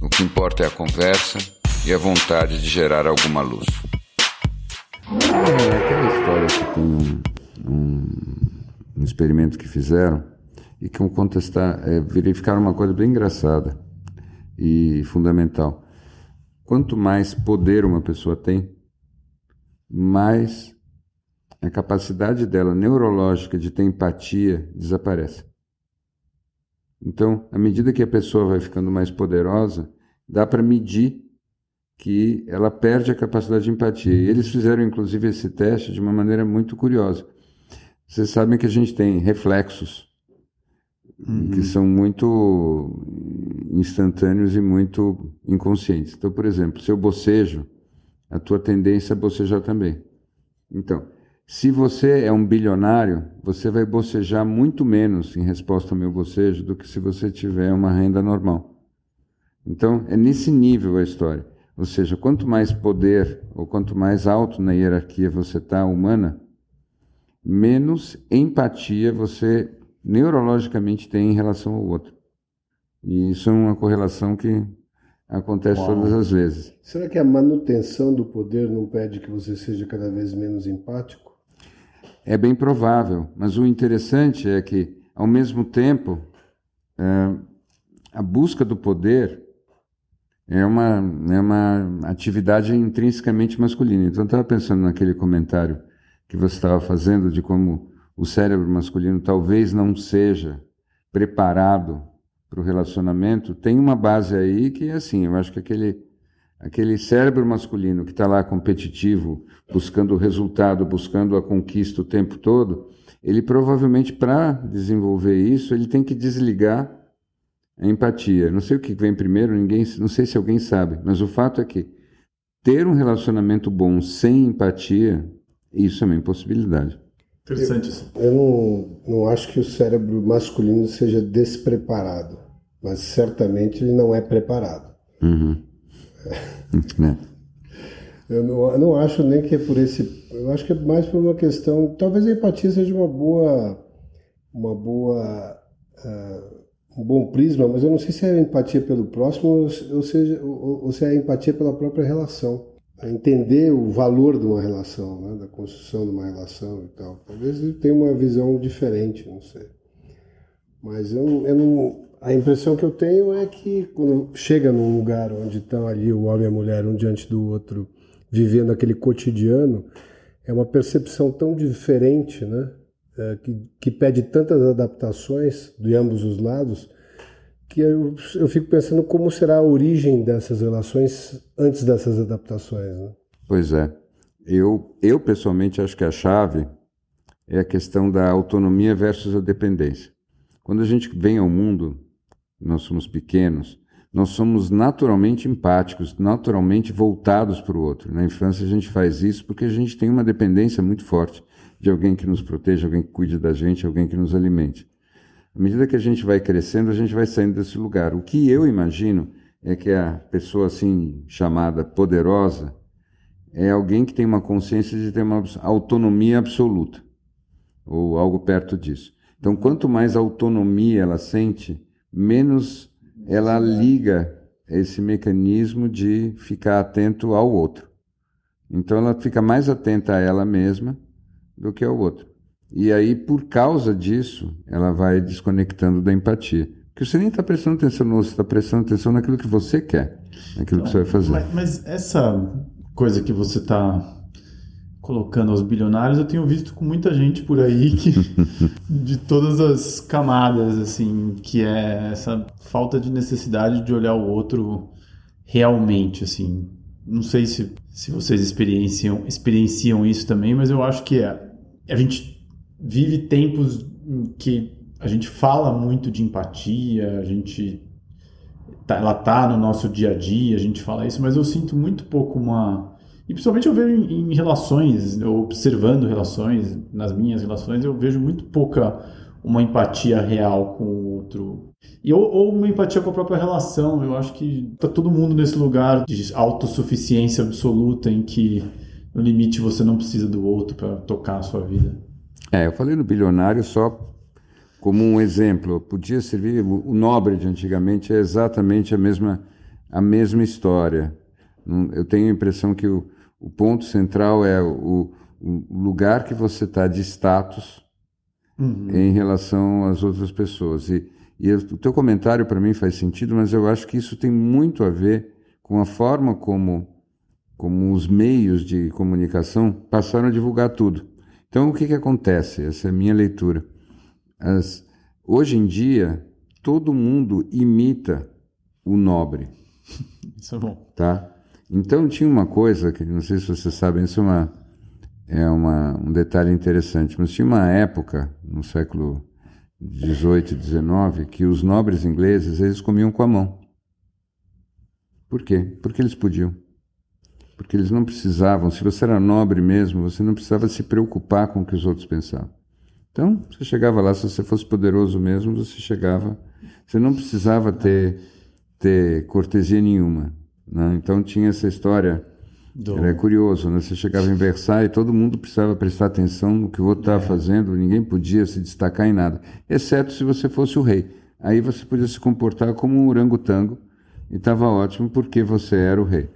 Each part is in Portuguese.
O que importa é a conversa e a vontade de gerar alguma luz. É aquela história que tem um, um, experimento que fizeram e que contestar, é, verificaram uma coisa bem engraçada e fundamental. Quanto mais poder uma pessoa tem, mais a capacidade dela neurológica de ter empatia desaparece. Então, à medida que a pessoa vai ficando mais poderosa, dá para medir que ela perde a capacidade de empatia. E eles fizeram, inclusive, esse teste de uma maneira muito curiosa. Vocês sabem que a gente tem reflexos uhum. que são muito instantâneos e muito inconscientes. Então, por exemplo, se eu bocejo, a tua tendência é bocejar também. Então, se você é um bilionário, você vai bocejar muito menos em resposta ao meu bocejo do que se você tiver uma renda normal. Então, é nesse nível a história. Ou seja, quanto mais poder ou quanto mais alto na hierarquia você está humana, menos empatia você neurologicamente tem em relação ao outro. E isso é uma correlação que acontece Uau. todas as vezes. Será que a manutenção do poder não pede que você seja cada vez menos empático? É bem provável, mas o interessante é que, ao mesmo tempo, é, a busca do poder é uma, é uma atividade intrinsecamente masculina. Então, eu estava pensando naquele comentário que você estava fazendo de como o cérebro masculino talvez não seja preparado para o relacionamento. Tem uma base aí que é assim, eu acho que aquele aquele cérebro masculino que está lá competitivo, buscando o resultado, buscando a conquista o tempo todo, ele provavelmente para desenvolver isso ele tem que desligar a empatia. Não sei o que vem primeiro, ninguém, não sei se alguém sabe, mas o fato é que ter um relacionamento bom sem empatia, isso é uma impossibilidade. Interessante isso. Eu, eu não, não acho que o cérebro masculino seja despreparado, mas certamente ele não é preparado. Uhum. Né? Eu não, não acho nem que é por esse. Eu acho que é mais por uma questão. Talvez a empatia seja uma boa. Uma boa. Uh, um bom prisma, mas eu não sei se é a empatia pelo próximo ou, seja, ou, ou se é a empatia pela própria relação. A entender o valor de uma relação, né? da construção de uma relação e tal. Talvez ele tenha uma visão diferente, não sei. Mas eu, eu não a impressão que eu tenho é que quando chega num lugar onde estão ali o homem e a mulher um diante do outro, vivendo aquele cotidiano, é uma percepção tão diferente, né? É, que, que pede tantas adaptações de ambos os lados, que eu, eu fico pensando como será a origem dessas relações antes dessas adaptações. Né? Pois é. Eu, eu pessoalmente acho que a chave é a questão da autonomia versus a dependência. Quando a gente vem ao mundo, nós somos pequenos, nós somos naturalmente empáticos, naturalmente voltados para o outro. Na infância a gente faz isso porque a gente tem uma dependência muito forte de alguém que nos proteja, alguém que cuide da gente, alguém que nos alimente. À medida que a gente vai crescendo, a gente vai saindo desse lugar. O que eu imagino é que a pessoa assim chamada poderosa é alguém que tem uma consciência de ter uma autonomia absoluta ou algo perto disso. Então, quanto mais autonomia ela sente, menos ela liga esse mecanismo de ficar atento ao outro. Então ela fica mais atenta a ela mesma do que ao outro. E aí, por causa disso, ela vai desconectando da empatia. Porque você nem está prestando atenção no outro, você está prestando atenção naquilo que você quer, naquilo que você vai fazer. Mas, mas essa coisa que você está colocando aos bilionários, eu tenho visto com muita gente por aí que, de todas as camadas, assim, que é essa falta de necessidade de olhar o outro realmente, assim. Não sei se, se vocês experienciam, experienciam isso também, mas eu acho que é, a gente vive tempos em que a gente fala muito de empatia, a gente tá, ela tá no nosso dia a dia, a gente fala isso, mas eu sinto muito pouco uma e principalmente eu vejo em, em relações, observando relações, nas minhas relações, eu vejo muito pouca uma empatia real com o outro. E, ou, ou, uma empatia com a própria relação. Eu acho que tá todo mundo nesse lugar de autossuficiência absoluta em que no limite você não precisa do outro para tocar a sua vida. É, eu falei no bilionário só como um exemplo. Podia servir o nobre de antigamente é exatamente a mesma a mesma história. Eu tenho a impressão que o, o ponto central é o, o lugar que você está de status uhum. em relação às outras pessoas. E, e o teu comentário para mim faz sentido, mas eu acho que isso tem muito a ver com a forma como, como os meios de comunicação passaram a divulgar tudo. Então, o que, que acontece? Essa é a minha leitura. As, hoje em dia, todo mundo imita o nobre. Isso é bom. Tá? Então tinha uma coisa que não sei se vocês sabem, isso é, uma, é uma, um detalhe interessante, mas tinha uma época no século 18 e 19 que os nobres ingleses eles comiam com a mão. Por quê? Porque eles podiam. Porque eles não precisavam, se você era nobre mesmo, você não precisava se preocupar com o que os outros pensavam. Então, você chegava lá, se você fosse poderoso mesmo, você chegava, você não precisava ter, ter cortesia nenhuma. Né? Então tinha essa história. Do... Era curioso, né? Você chegava em Versailles, todo mundo precisava prestar atenção no que o outro estava é. fazendo, ninguém podia se destacar em nada, exceto se você fosse o rei. Aí você podia se comportar como um orangotango e estava ótimo porque você era o rei.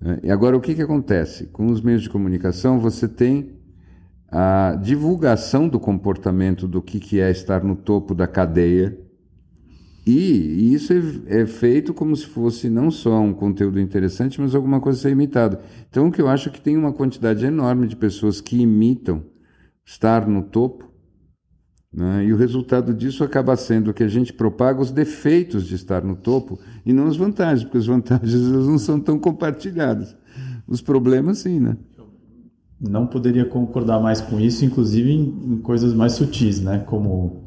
Né? E agora o que, que acontece? Com os meios de comunicação você tem a divulgação do comportamento do que, que é estar no topo da cadeia e, isso é, é, feito como se fosse não só um conteúdo interessante, mas alguma coisa a ser imitado. Então, o que eu acho é que tem uma quantidade enorme de pessoas que imitam estar no topo, né? e o resultado disso acaba sendo que a gente propaga os defeitos de estar no topo e não as vantagens, porque as vantagens não são tão compartilhadas. Os problemas, sim, né? Não poderia concordar mais com isso, inclusive em, em coisas mais sutis, né? Como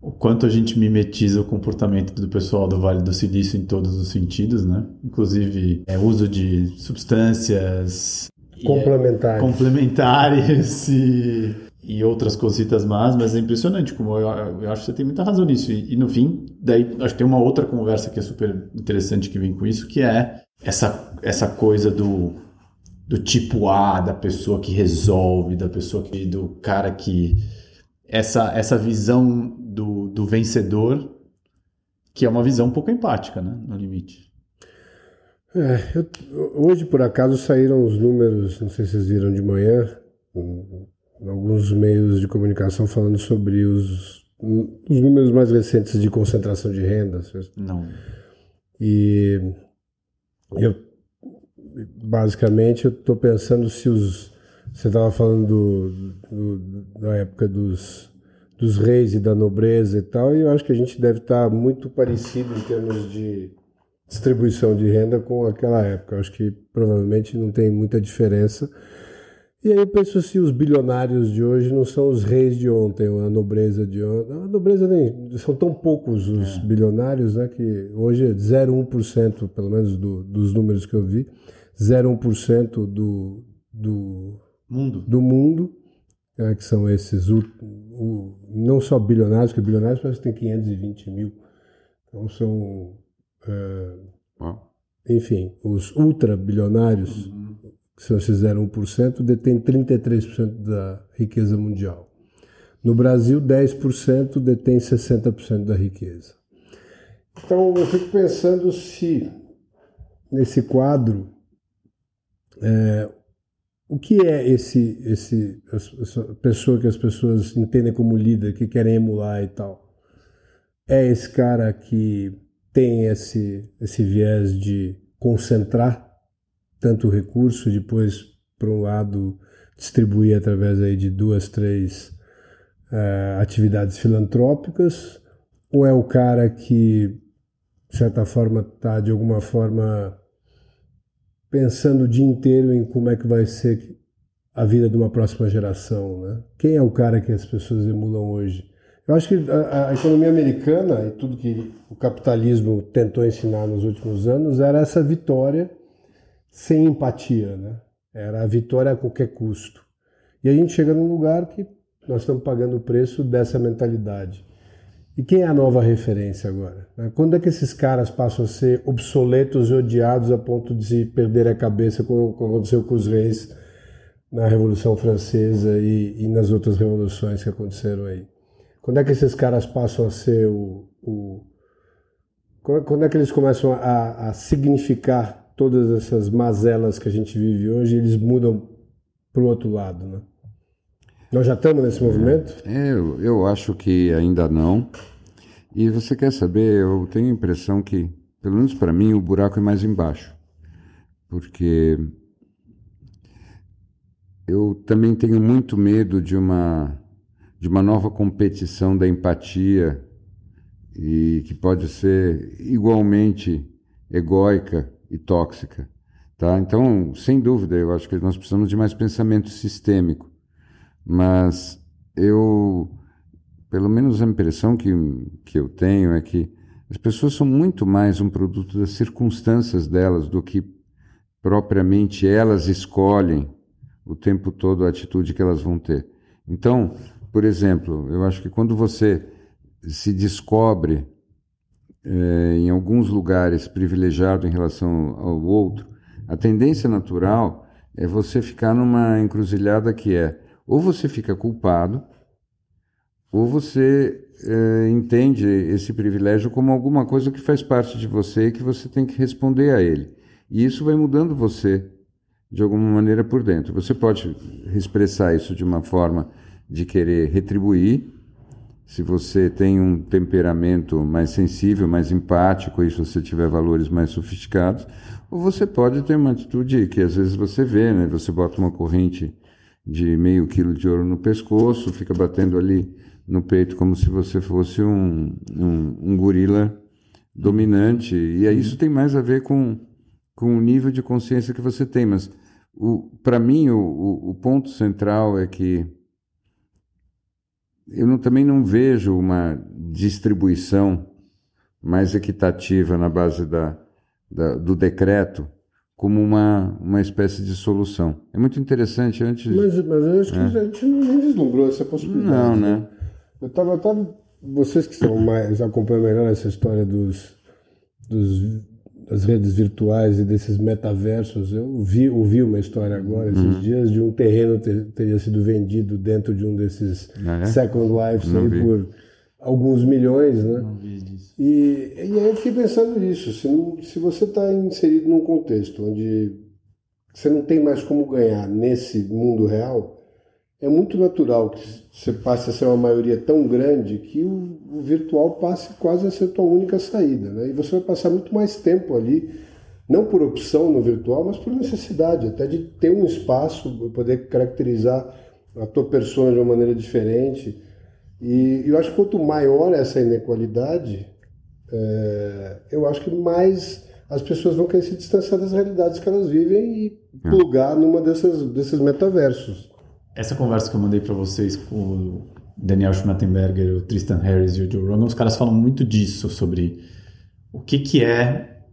o quanto a gente mimetiza o comportamento do pessoal do Vale do Silício em todos os sentidos, né? Inclusive é, uso de substâncias complementares, e, é, complementares e, e, outras cositas más, mas é impressionante como eu, eu, acho que você tem muita razão nisso. E, e, no fim, daí acho que tem uma outra conversa que é super interessante que vem com isso, que é essa essa coisa do do tipo A, da pessoa que resolve, da pessoa que do cara que essa essa visão do, do vencedor, que é uma visão um pouco empática, né, no limite. É, eu, hoje, por acaso, saíram os números, não sei se vocês viram de manhã, alguns meios de comunicação falando sobre os, os números mais recentes de concentração de renda. Não. E eu, basicamente, eu estou pensando se os. Você estava falando do, do, da época dos dos reis e da nobreza e tal, e eu acho que a gente deve estar muito parecido em termos de distribuição de renda com aquela época. Eu acho que provavelmente não tem muita diferença. E aí eu penso se os bilionários de hoje não são os reis de ontem, a nobreza de ontem. A nobreza nem. São tão poucos os é. bilionários, né? Que hoje é 0,1%, pelo menos do, dos números que eu vi, 0,1% do, do mundo. Do mundo né, que são esses, o, o, não só bilionários, que bilionários parece que tem 520 mil. Então são, uh, enfim, os ultra-bilionários, uhum. que são esses 0,1%, detêm 33% da riqueza mundial. No Brasil, 10% detém 60% da riqueza. Então eu fico pensando se nesse quadro é, o que é esse, esse essa pessoa que as pessoas entendem como líder, que querem emular e tal? É esse cara que tem esse, esse viés de concentrar tanto recurso depois, por um lado, distribuir através aí de duas, três uh, atividades filantrópicas? Ou é o cara que, de certa forma, está de alguma forma pensando o dia inteiro em como é que vai ser a vida de uma próxima geração, né? Quem é o cara que as pessoas emulam hoje? Eu acho que a, a, economia americana e tudo que o capitalismo tentou ensinar nos últimos anos era essa vitória sem empatia, né? Era a vitória a qualquer custo. E a gente chega num lugar que nós estamos pagando o preço dessa mentalidade. E quem é a nova referência agora? Quando é que esses caras passam a ser obsoletos e odiados a ponto de se perder a cabeça, como aconteceu com os reis na Revolução Francesa e, e nas outras revoluções que aconteceram aí? Quando é que esses caras passam a ser o. o quando é que eles começam a, a significar todas essas mazelas que a gente vive hoje e eles mudam para o outro lado, né? Nós já estamos nesse movimento? Eu, eu acho que ainda não. E você quer saber, eu tenho a impressão que, pelo menos para mim, o buraco é mais embaixo. Porque eu também tenho muito medo de uma de uma nova competição da empatia e que pode ser igualmente egóica e tóxica, tá? Então, sem dúvida, eu acho que nós precisamos de mais pensamento sistêmico, mas eu, pelo menos a impressão que, que eu tenho é que as pessoas são muito mais um produto das circunstâncias delas do que propriamente elas escolhem o tempo todo a atitude que elas vão ter. Então, por exemplo, eu acho que quando você se descobre é, em alguns lugares privilegiado em relação ao outro, a tendência natural é você ficar numa encruzilhada que é ou você fica culpado, ou você é, entende esse privilégio como alguma coisa que faz parte de você e que você tem que responder a ele. E isso vai mudando você de alguma maneira por dentro. Você pode expressar isso de uma forma de querer retribuir. Se você tem um temperamento mais sensível, mais empático, e se você tiver valores mais sofisticados, ou você pode ter uma atitude que às vezes você vê, né? Você bota uma corrente de meio quilo de ouro no pescoço, fica batendo ali no peito como se você fosse um, um, um gorila dominante. E aí isso tem mais a ver com, com o nível de consciência que você tem. Mas para mim o, o, o ponto central é que eu não, também não vejo uma distribuição mais equitativa na base da, da, do decreto como uma, uma espécie de solução. É muito interessante antes. Mas, mas eu acho é. que a gente não vislumbrou essa possibilidade. Não, né? né? Eu estava. Tava, vocês que são mais acompanham melhor essa história dos, dos das redes virtuais e desses metaversos. Eu vi, ouvi uma história agora, esses uhum. dias, de um terreno ter, teria sido vendido dentro de um desses ah, é? Second Lives aí, por alguns milhões, né? Não vi disso. E, e aí eu fiquei pensando nisso. Se, não, se você está inserido num contexto onde você não tem mais como ganhar nesse mundo real, é muito natural que você passe a ser uma maioria tão grande que o, o, virtual passe quase a ser tua única saída. Né? E você vai passar muito mais tempo ali, não por opção no virtual, mas por necessidade, até de ter um espaço, poder caracterizar a tua persona de uma maneira diferente. E eu acho que quanto maior essa inequalidade, é, eu acho que mais as pessoas vão querer se distanciar das realidades que elas vivem e hum. plugar numa dessas, desses metaversos essa conversa que eu mandei para vocês com o Daniel Schmattenberger, o Tristan Harris e o Joe Rogan, os caras falam muito disso, sobre o que, que é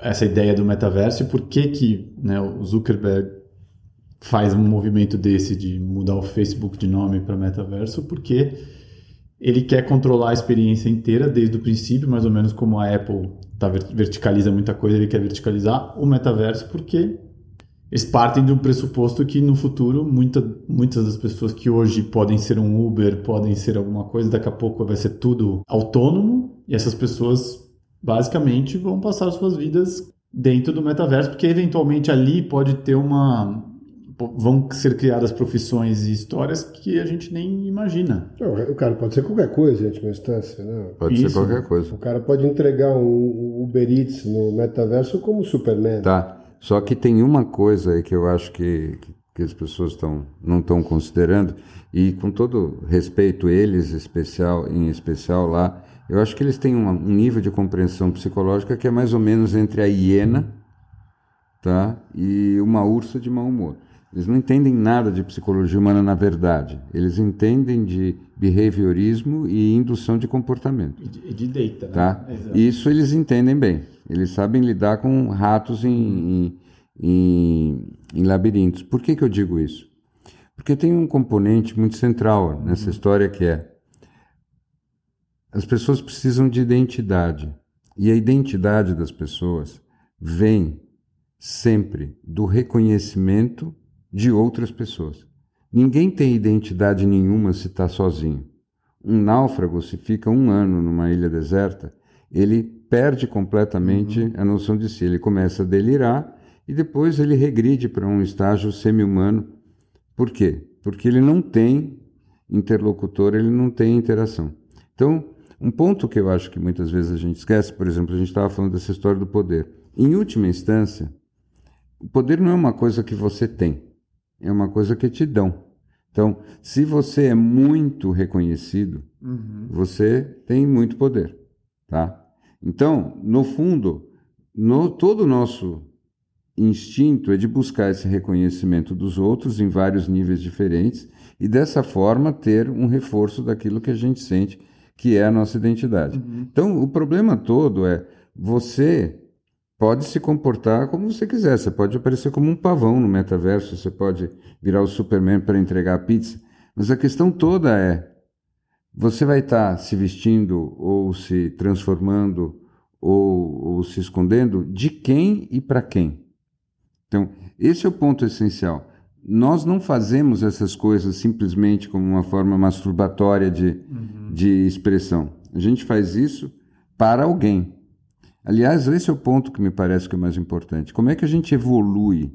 essa ideia do metaverso e por que, que né, o Zuckerberg faz um movimento desse de mudar o Facebook de nome para metaverso, porque ele quer controlar a experiência inteira desde o princípio, mais ou menos como a Apple tá, verticaliza muita coisa, ele quer verticalizar o metaverso porque eles partem do pressuposto que no futuro muita, muitas das pessoas que hoje podem ser um Uber, podem ser alguma coisa, daqui a pouco vai ser tudo autônomo e essas pessoas basicamente vão passar suas vidas dentro do metaverso, porque eventualmente ali pode ter uma vão ser criadas profissões e histórias que a gente nem imagina. Não, o cara pode ser qualquer coisa em última instância, né? Pode Isso. ser qualquer coisa. O cara pode entregar um Uber Eats no metaverso como Superman. Tá. Só que tem uma coisa aí que eu acho que, que as pessoas tão, não estão considerando, e com todo respeito, eles especial, em especial lá, eu acho que eles têm um, um nível de compreensão psicológica que é mais ou menos entre a hiena tá, e uma ursa de mau humor. Eles não entendem nada de psicologia humana na verdade. Eles entendem de behaviorismo e indução de comportamento. E de, de data, né? Tá? Isso eles entendem bem. Eles sabem lidar com ratos em, em, em, em labirintos. Por que, que eu digo isso? Porque tem um componente muito central nessa história que é as pessoas precisam de identidade. E a identidade das pessoas vem sempre do reconhecimento de outras pessoas. Ninguém tem identidade nenhuma se está sozinho. Um náufrago, se fica um ano numa ilha deserta, ele perde completamente uhum. a noção de si. Ele começa a delirar e depois ele regride para um estágio semi-humano. Por quê? Porque ele não tem interlocutor, ele não tem interação. Então, um ponto que eu acho que muitas vezes a gente esquece, por exemplo, a gente estava falando dessa história do poder. Em última instância, o poder não é uma coisa que você tem, é uma coisa que te dão. Então, se você é muito reconhecido, uhum. você tem muito poder, tá? Então, no fundo, no, todo o nosso instinto é de buscar esse reconhecimento dos outros em vários níveis diferentes e dessa forma ter um reforço daquilo que a gente sente que é a nossa identidade. Uhum. Então, o problema todo é você pode se comportar como você quiser. Você pode aparecer como um pavão no metaverso, você pode virar o Superman para entregar a pizza. Mas a questão toda é: você vai estar tá se vestindo ou se transformando ou, ou se escondendo de quem e para quem? Então, esse é o ponto essencial. Nós não fazemos essas coisas simplesmente como uma forma masturbatória de, uhum. de expressão. A gente faz isso para alguém. Aliás, esse é o ponto que me parece que é o mais importante. Como é que a gente evolui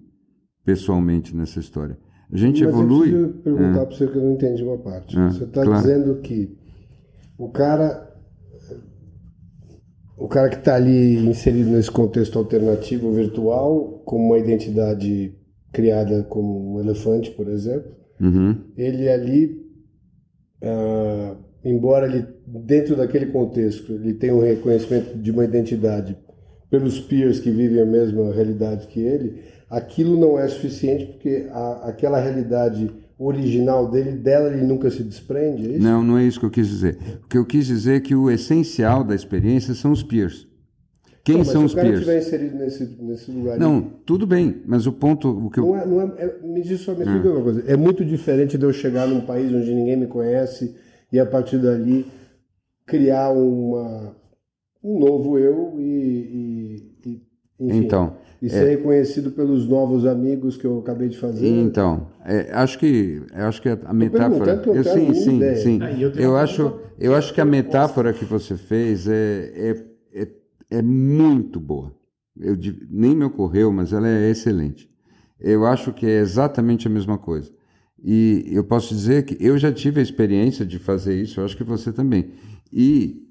pessoalmente nessa história? A gente Mas evolui. Eu perguntar é. para você que eu não entendi uma parte. É, você está claro. dizendo que o cara o cara que está ali inserido nesse contexto alternativo virtual, como uma identidade criada como um elefante, por exemplo, uhum. ele ali, ah, embora ele dentro daquele contexto ele tenha um reconhecimento de uma identidade pelos peers que vivem a mesma realidade que ele, aquilo não é suficiente porque a, aquela realidade original dele, dela ele nunca se desprende, é? Não, não é isso que eu quis dizer. O que eu quis dizer é que o essencial da experiência são os peers. Quem não, são os peers? Se o cara estiver inserido nesse, nesse lugar... Não, tudo bem, mas o ponto... O que eu... não é, não é, é, me diz só, me explica ah. uma coisa. É muito diferente de eu chegar num país onde ninguém me conhece e a partir dali criar uma, um novo eu e, e, e enfim, então, e ser é, reconhecido pelos novos amigos que eu acabei de fazer. Então, é, acho que acho que a metáfora, eu, eu sim, sim, ideia. sim. Ah, eu, eu acho eu acho que a metáfora que você fez é, é é muito boa. Eu, nem me ocorreu, mas ela é excelente. Eu acho que é exatamente a mesma coisa. E eu posso dizer que eu já tive a experiência de fazer isso, eu acho que você também. E,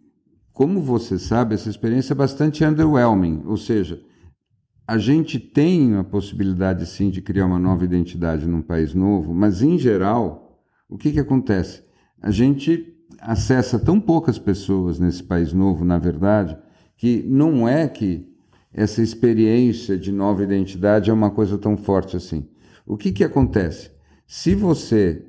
como você sabe, essa experiência é bastante underwhelming, ou seja, a gente tem a possibilidade sim de criar uma nova identidade num país novo, mas em geral, o que, que acontece? A gente acessa tão poucas pessoas nesse país novo, na verdade, que não é que essa experiência de nova identidade é uma coisa tão forte assim. O que, que acontece? Se você.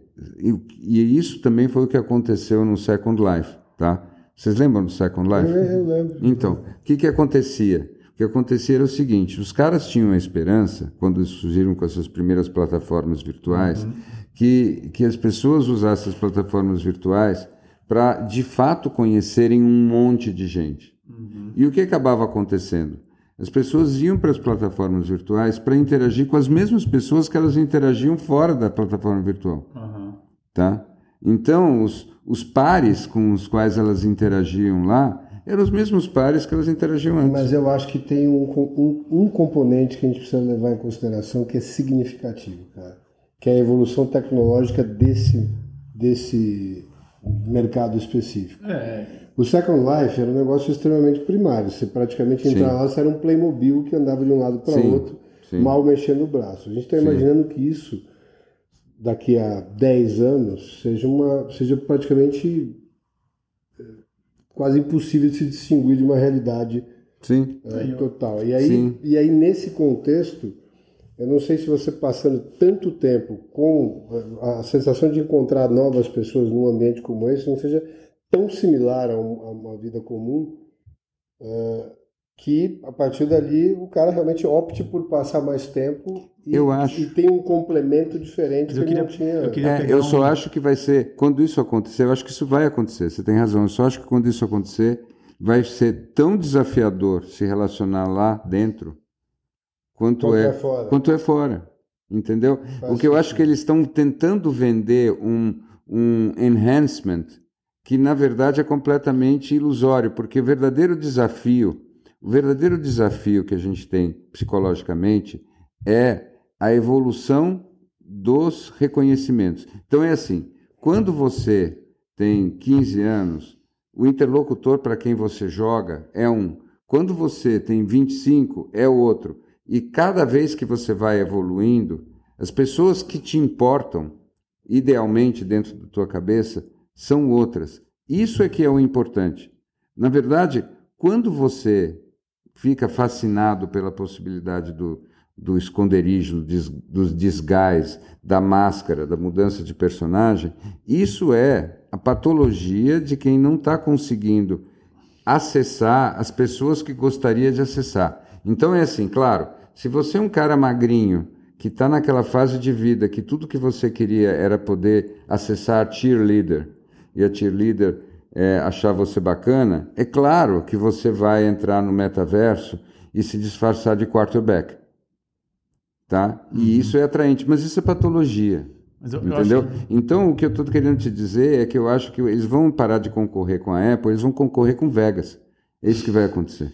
E isso também foi o que aconteceu no Second Life, tá? Vocês lembram do Second Life? Eu lembro. Então, o que, que acontecia? O que acontecia era o seguinte: os caras tinham a esperança, quando surgiram com essas primeiras plataformas virtuais, uhum. que, que as pessoas usassem as plataformas virtuais para, de fato, conhecerem um monte de gente. Uhum. E o que acabava acontecendo? As pessoas iam para as plataformas virtuais para interagir com as mesmas pessoas que elas interagiam fora da plataforma virtual. Uhum. Tá? Então, os, os pares com os quais elas interagiam lá eram os mesmos pares que elas interagiam antes. Mas eu acho que tem um, um, um componente que a gente precisa levar em consideração que é significativo, cara, que é a evolução tecnológica desse, desse mercado específico. É. O Second Life era um negócio extremamente primário. Você praticamente entrava lá, você era um Playmobil que andava de um lado para outro, sim. mal mexendo o braço. A gente está imaginando que isso, daqui a 10 anos, seja, uma, seja praticamente eh, quase impossível de se distinguir de uma realidade Sim. É, total. E aí, e aí, nesse contexto, Eu não sei se você passando tanto tempo com a sensação de encontrar novas pessoas num ambiente como esse não seja tão similar a, um, a uma vida comum uh, que a partir dali o cara realmente opte por passar mais tempo e, eu acho. e tem um complemento diferente eu que queria, não tinha. Eu, é, eu um... só acho que vai ser, quando isso acontecer, eu acho que isso vai acontecer, você tem razão, eu só acho que quando isso acontecer, vai ser tão desafiador se relacionar lá dentro quanto, quanto é, é, fora. Quanto é fora. Entendeu? Faz o que eu acho que eles estão tentando vender um, um enhancement que na verdade é completamente ilusório, porque o verdadeiro desafio o verdadeiro desafio que a gente tem psicologicamente é a evolução dos reconhecimentos. Então é assim, quando você tem 15 anos, o interlocutor para quem você joga é um. Quando você tem 25, é outro. E cada vez que você vai evoluindo, as pessoas que te importam, idealmente dentro da tua cabeça, são outras. Isso é que é o importante. Na verdade, quando você fica fascinado pela possibilidade do, do esconderijo, dos desgais, da máscara, da mudança de personagem, isso é a patologia de quem não está conseguindo acessar as pessoas que gostaria de acessar. Então é assim, claro, se você é um cara magrinho que está naquela fase de vida que tudo que você queria era poder acessar cheerleader e a cheerleader é, achar você bacana, é claro que você vai entrar no metaverso e se disfarçar de quarterback. Tá? E uhum. isso é atraente, mas isso é patologia. Eu, entendeu? Eu. Então, o que eu estou querendo te dizer é que eu acho que eles vão parar de concorrer com a Apple, eles vão concorrer com Vegas. É isso que vai acontecer.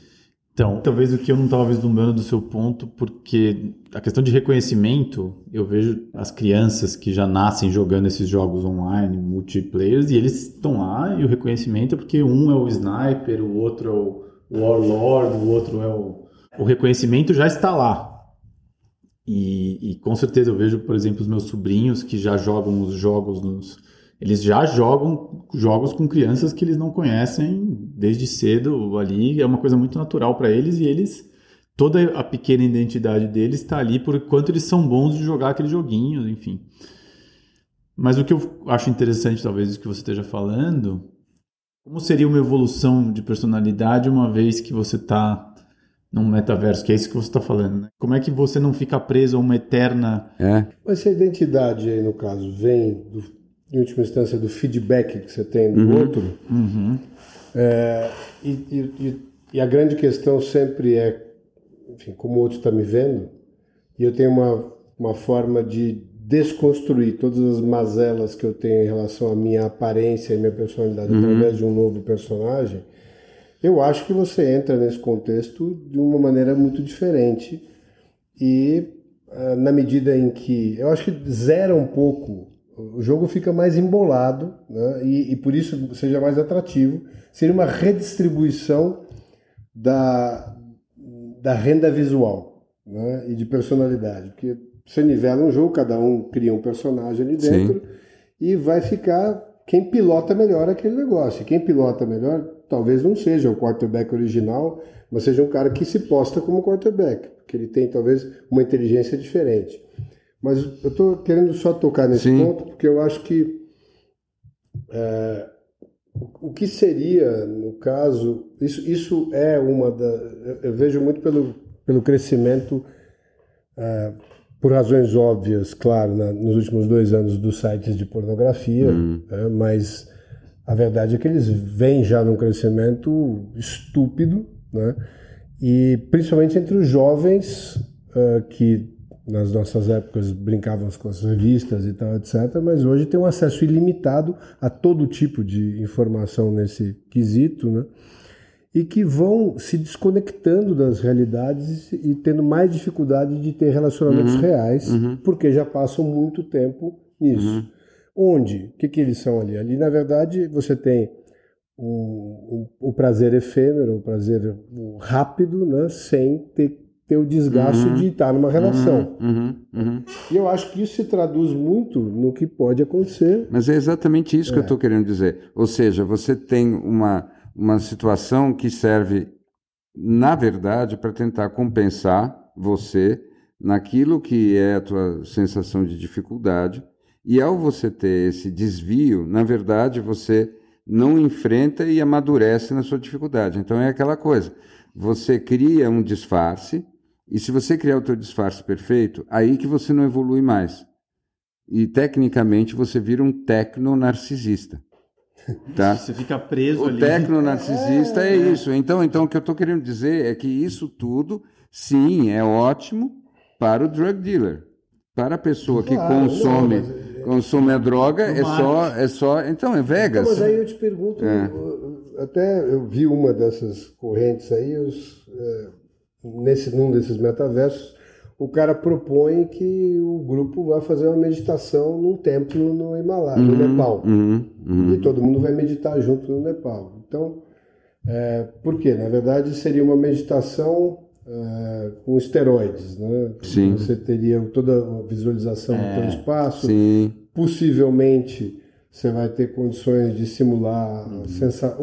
Então, talvez o que eu não estava vislumbrando do seu ponto, porque a questão de reconhecimento, eu vejo as crianças que já nascem jogando esses jogos online, multiplayers, e eles estão lá e o reconhecimento é porque um é o sniper, o outro é o warlord, o outro é o. O reconhecimento já está lá. E, e com certeza eu vejo, por exemplo, os meus sobrinhos que já jogam os jogos nos eles já jogam jogos com crianças que eles não conhecem desde cedo ali, é uma coisa muito natural para eles e eles toda a pequena identidade deles está ali por quanto eles são bons de jogar aquele joguinho, enfim. Mas o que eu acho interessante talvez do que você esteja falando, como seria uma evolução de personalidade uma vez que você está num metaverso, que é isso que você está falando, né? Como é que você não fica preso a uma eterna... É. Mas se a identidade aí, no caso, vem do em última instância, do feedback que você tem do uhum. outro. Uhum. É, e, e, e, a grande questão sempre é, enfim, como o outro está me vendo, e eu tenho uma, uma forma de desconstruir todas as mazelas que eu tenho em relação à minha aparência e minha personalidade uhum. através de um novo personagem, eu acho que você entra nesse contexto de uma maneira muito diferente e uh, na medida em que eu acho que zera um pouco o jogo fica mais embolado né? e, e, por isso seja mais atrativo. Seria uma redistribuição da, da renda visual né? e de personalidade. Porque você nivela um jogo, cada um cria um personagem ali dentro Sim. e vai ficar quem pilota melhor aquele negócio. Quem pilota melhor talvez não seja o quarterback original, mas seja um cara que se posta como quarterback, porque ele tem talvez uma inteligência diferente. Mas eu estou querendo só tocar nesse Sim. ponto, porque eu acho que é, o que seria, no caso, isso, isso é uma da. Eu vejo muito pelo, pelo crescimento, é, por razões óbvias, claro, na, nos últimos dois anos dos sites de pornografia, hum. é, mas a verdade é que eles vêm já num crescimento estúpido, né? e principalmente entre os jovens uh, que nas nossas épocas brincávamos com as revistas e tal, etc. Mas hoje tem um acesso ilimitado a todo tipo de informação nesse quesito, né? E que vão se desconectando das realidades e tendo mais dificuldade de ter relacionamentos uhum, reais, uhum. porque já passam muito tempo nisso. Uhum. Onde? O que, que eles são ali? Ali, na verdade, você tem um, um, o prazer efêmero, o prazer rápido, né? sem ter ter o desgaste uhum. de estar numa relação. Uhum. uhum. Uhum. E eu acho que isso se traduz muito no que pode acontecer. Mas é exatamente isso é. que eu estou é. querendo dizer. Ou seja, você tem uma, uma situação que serve, na verdade, para tentar compensar você naquilo que é a tua sensação de dificuldade, e ao você ter esse desvio, na verdade, você não enfrenta e amadurece na sua dificuldade. Então é aquela coisa, você cria um disfarce, e se você criar o teu disfarce perfeito, aí que você não evolui mais. E tecnicamente você vira um tecno-narcisista. Tá? Você fica preso o ali. O tecno-narcisista é, é, isso. Então, então, o que eu estou querendo dizer é que isso tudo, sim, é ótimo para o drug dealer. Para a pessoa que claro, consome, não, mas... consome a droga, é só, é só. Então, é Vegas. Então, mas aí eu te pergunto, é. até eu vi uma dessas correntes aí, os, é, nesse, num desses metaversos, o cara propõe que o grupo vá fazer uma meditação num templo no Himalaia, uhum, no Nepal. Uhum, uhum. E todo mundo vai meditar junto no Nepal. Então, é, por quê? Na verdade, seria uma meditação é, com esteroides, né? Sim. Você teria toda a visualização é, do espaço, sim. possivelmente você vai ter condições de simular uhum.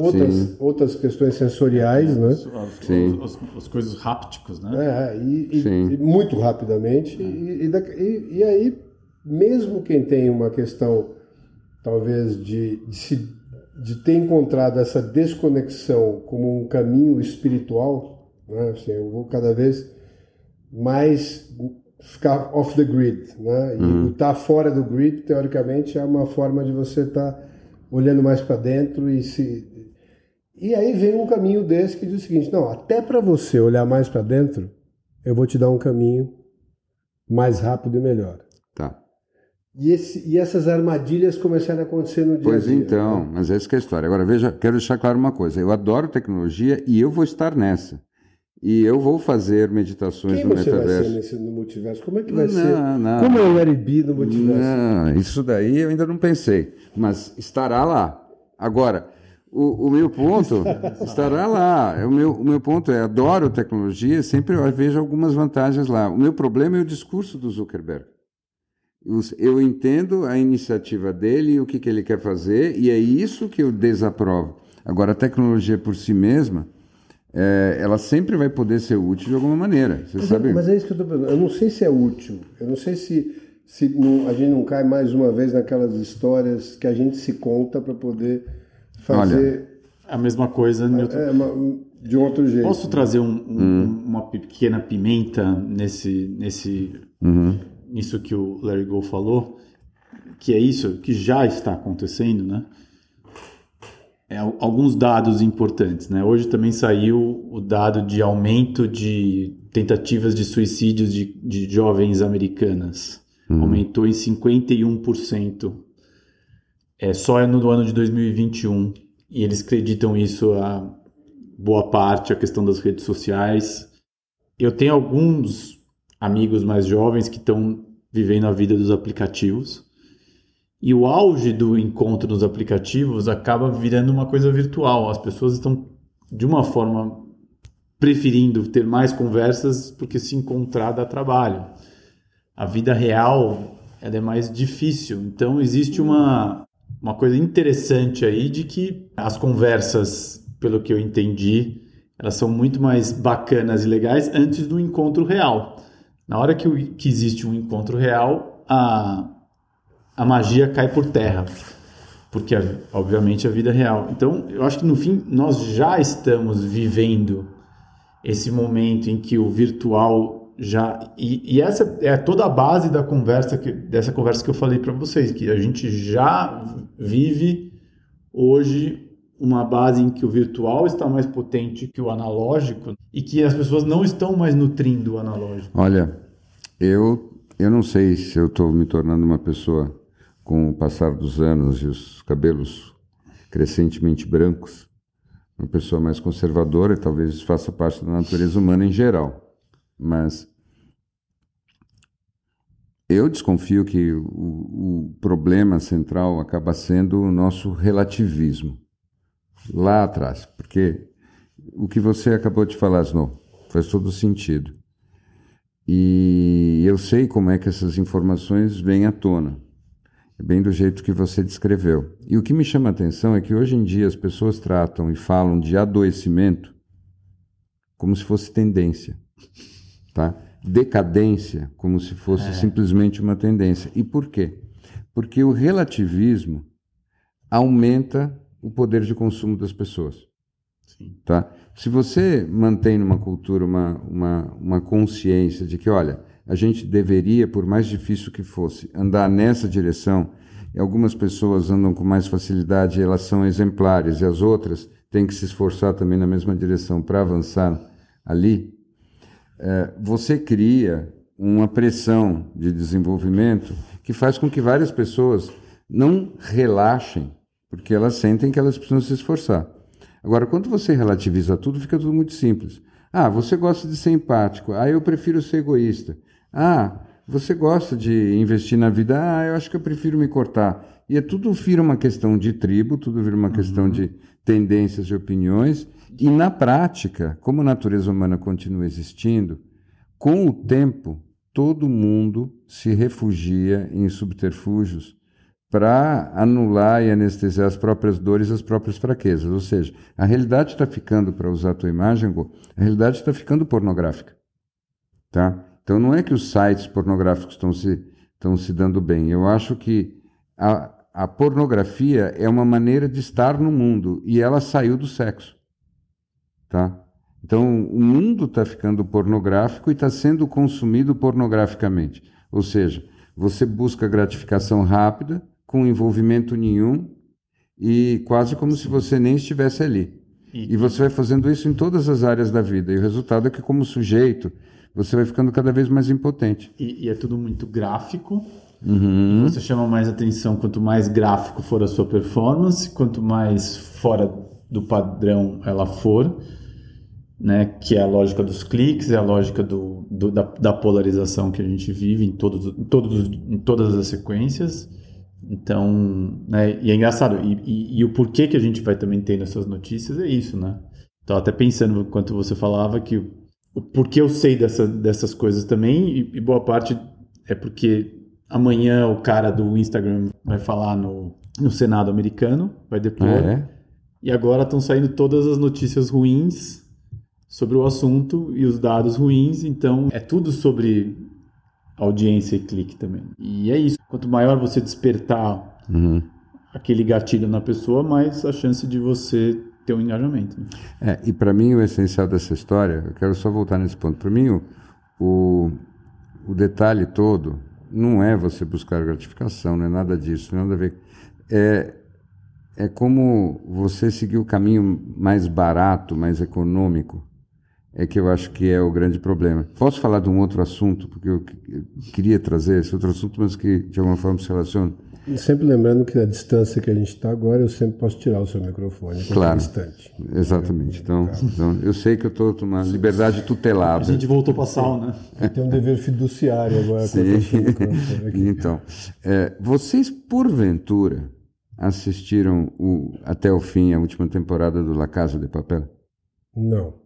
outras, outras questões sensoriais, né? As, as, as, coisas rápticos, né? É, e, e, e muito rapidamente. E, e, e, aí, mesmo quem tem uma questão, talvez, de, de, se, de ter encontrado essa desconexão como um caminho espiritual, né? Assim, eu vou cada vez mais ficar off the grid, né? E uhum. estar tá fora do grid, teoricamente, é uma forma de você estar tá olhando mais para dentro e se e aí vem um caminho desse que diz o seguinte: não, até para você olhar mais para dentro, eu vou te dar um caminho mais rápido e melhor. Tá. E, esse, e essas armadilhas começaram a acontecer no dia Pois a dia, então, né? mas essa que é a história. Agora, veja, quero deixar claro uma coisa: eu adoro tecnologia e eu vou estar nessa. E eu vou fazer meditações Quem no você metaverso. Vai ser nesse, no multiverso? Como é que vai não, ser? Não. Como é o Larry B no multiverso? Não, isso daí eu ainda não pensei, mas estará lá. Agora, o, o meu ponto estará lá. O meu, o meu ponto é, adoro tecnologia, sempre vejo algumas vantagens lá. O meu problema é o discurso do Zuckerberg. Eu entendo a iniciativa dele e o que, que ele quer fazer, e é isso que eu desaprovo. Agora, a tecnologia por si mesma, é, ela sempre vai poder ser útil de alguma maneira. Você mas, sabe? É, mas é isso que eu estou pensando. Eu não sei se é útil. Eu não sei se, se não, a gente não cai mais uma vez naquelas histórias que a gente se conta para poder fazer. Olha, a mesma coisa outro... é, uma, de outro jeito. Posso trazer um, um, hum. uma pequena pimenta nesse, nesse, uhum. nisso que o Larry Go falou? Que é isso que já está acontecendo, né? É, alguns dados importantes. Né? Hoje também saiu o dado de aumento de tentativas de suicídios de, de jovens americanas. Uhum. Aumentou em 51%. É, só no ano de 2021. E eles acreditam isso a boa parte, a questão das redes sociais. Eu tenho alguns amigos mais jovens que estão vivendo a vida dos aplicativos e o auge do encontro nos aplicativos acaba virando uma coisa virtual. As pessoas estão, de uma forma, preferindo ter mais conversas porque se encontrar dá trabalho. A vida real ela é mais difícil. Então, existe uma, uma coisa interessante aí de que as conversas, pelo que eu entendi, elas são muito mais bacanas e legais antes do encontro real. Na hora que, que existe um encontro real, a a magia cai por terra, porque obviamente a vida é real. Então, eu acho que no fim nós já estamos vivendo esse momento em que o virtual já e, e essa é toda a base da conversa que, dessa conversa que eu falei para vocês, que a gente já vive hoje uma base em que o virtual está mais potente que o analógico e que as pessoas não estão mais nutrindo o analógico. Olha, eu eu não sei se eu estou me tornando uma pessoa com o passar dos anos e os cabelos crescentemente brancos, uma pessoa mais conservadora, e talvez faça parte da natureza humana em geral. Mas eu desconfio que o, o problema central acaba sendo o nosso relativismo lá atrás, porque o que você acabou de falar, Snow, faz todo sentido. E eu sei como é que essas informações vêm à tona. Bem do jeito que você descreveu. E o que me chama a atenção é que hoje em dia as pessoas tratam e falam de adoecimento como se fosse tendência, tá? decadência como se fosse é. simplesmente uma tendência. E por quê? Porque o relativismo aumenta o poder de consumo das pessoas. Sim. Tá? Se você mantém numa cultura uma, uma, uma consciência de que, olha, a gente deveria, por mais difícil que fosse, andar nessa direção, e algumas pessoas andam com mais facilidade, elas são exemplares, e as outras têm que se esforçar também na mesma direção para avançar ali, é, você cria uma pressão de desenvolvimento que faz com que várias pessoas não relaxem, porque elas sentem que elas precisam se esforçar. Agora, quando você relativiza tudo, fica tudo muito simples. Ah, você gosta de ser empático. Ah, eu prefiro ser egoísta. Ah, você gosta de investir na vida. Ah, eu acho que eu prefiro me cortar. E é tudo vira uma questão de tribo, tudo vira uma uhum. questão de tendências e opiniões. E na prática, como a natureza humana continua existindo, com o tempo, todo mundo se refugia em subterfúgios para anular e anestesiar as próprias dores e as próprias fraquezas. Ou seja, a realidade está ficando, para usar a tua imagem, a realidade está ficando pornográfica. Tá? Então não é que os sites pornográficos estão se, estão se dando bem. Eu acho que a, a pornografia é uma maneira de estar no mundo e ela saiu do sexo. Tá? Então o mundo está ficando pornográfico e está sendo consumido pornograficamente. Ou seja, você busca gratificação rápida, com envolvimento nenhum e quase como se você nem estivesse ali. E você vai fazendo isso em todas as áreas da vida. E o resultado é que, como sujeito, você vai ficando cada vez mais impotente. E, e é tudo muito gráfico. Uhum. Você chama mais atenção quanto mais gráfico for a sua performance, quanto mais fora do padrão ela for, né? Que é a lógica dos cliques, é a lógica do, do da, da, polarização que a gente vive em, todos, em, todos, em todas as sequências. Então, né, e é engraçado, e, e, e, o porquê que a gente vai também tendo essas notícias é isso, né? Estava até pensando enquanto você falava que porquê eu sei dessa, dessas coisas também, e, e, boa parte é porque amanhã o cara do Instagram vai falar no, no Senado americano, vai depor, ah, é? e agora estão saindo todas as notícias ruins sobre o assunto e os dados ruins, então é tudo sobre audiência e clique também. E é isso. Quanto maior você despertar uhum. aquele gatilho na pessoa, mais a chance de você ter um engajamento. É, e para mim o essencial dessa história, eu quero só voltar nesse ponto. Para mim o, o, o, detalhe todo não é você buscar gratificação, não é nada disso, não é nada a ver. É, é como você seguir o caminho mais barato, mais econômico é que eu acho que é o grande problema. Posso falar de um outro assunto, porque eu queria trazer esse outro assunto, mas que de alguma forma se relaciona? E sempre lembrando que na distância que a gente está agora, eu sempre posso tirar o seu microfone. Claro. Instante. Exatamente. Então, então, eu sei que eu estou com uma liberdade tutelada. A gente voltou para a sauna. Tem um dever fiduciário agora. Sim. Então, é, vocês, porventura, assistiram o, até o fim a última temporada do La Casa de Papel? Não.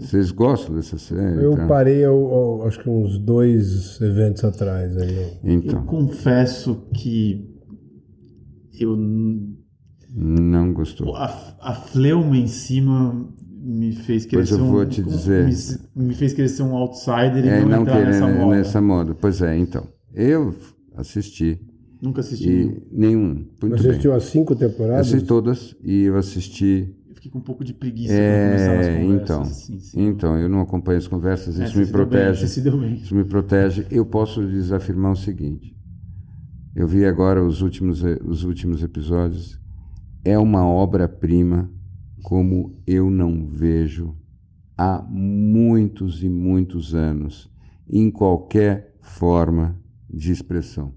Vocês gostam dessa série? Eu tá? parei, eu, eu, acho que uns dois eventos atrás. Aí então. Eu confesso que eu não gostou. A, a fleuma em cima me fez querer pois eu vou te dizer. Me, me, fez querer ser um outsider é, e não, não entrar nessa moda. nessa moda. Pois é, então. Eu assisti. Nunca assisti. nenhum. Muito Você assistiu as cinco temporadas? Assisti todas e eu assisti fiquei com um pouco de preguiça é, Então, assim, então, eu não acompanho as conversas, isso é, me protege. Bem, isso me protege. Eu posso lhes afirmar o seguinte: eu vi agora os últimos, os últimos episódios. É uma obra-prima como eu não vejo há muitos e muitos anos em qualquer forma de expressão.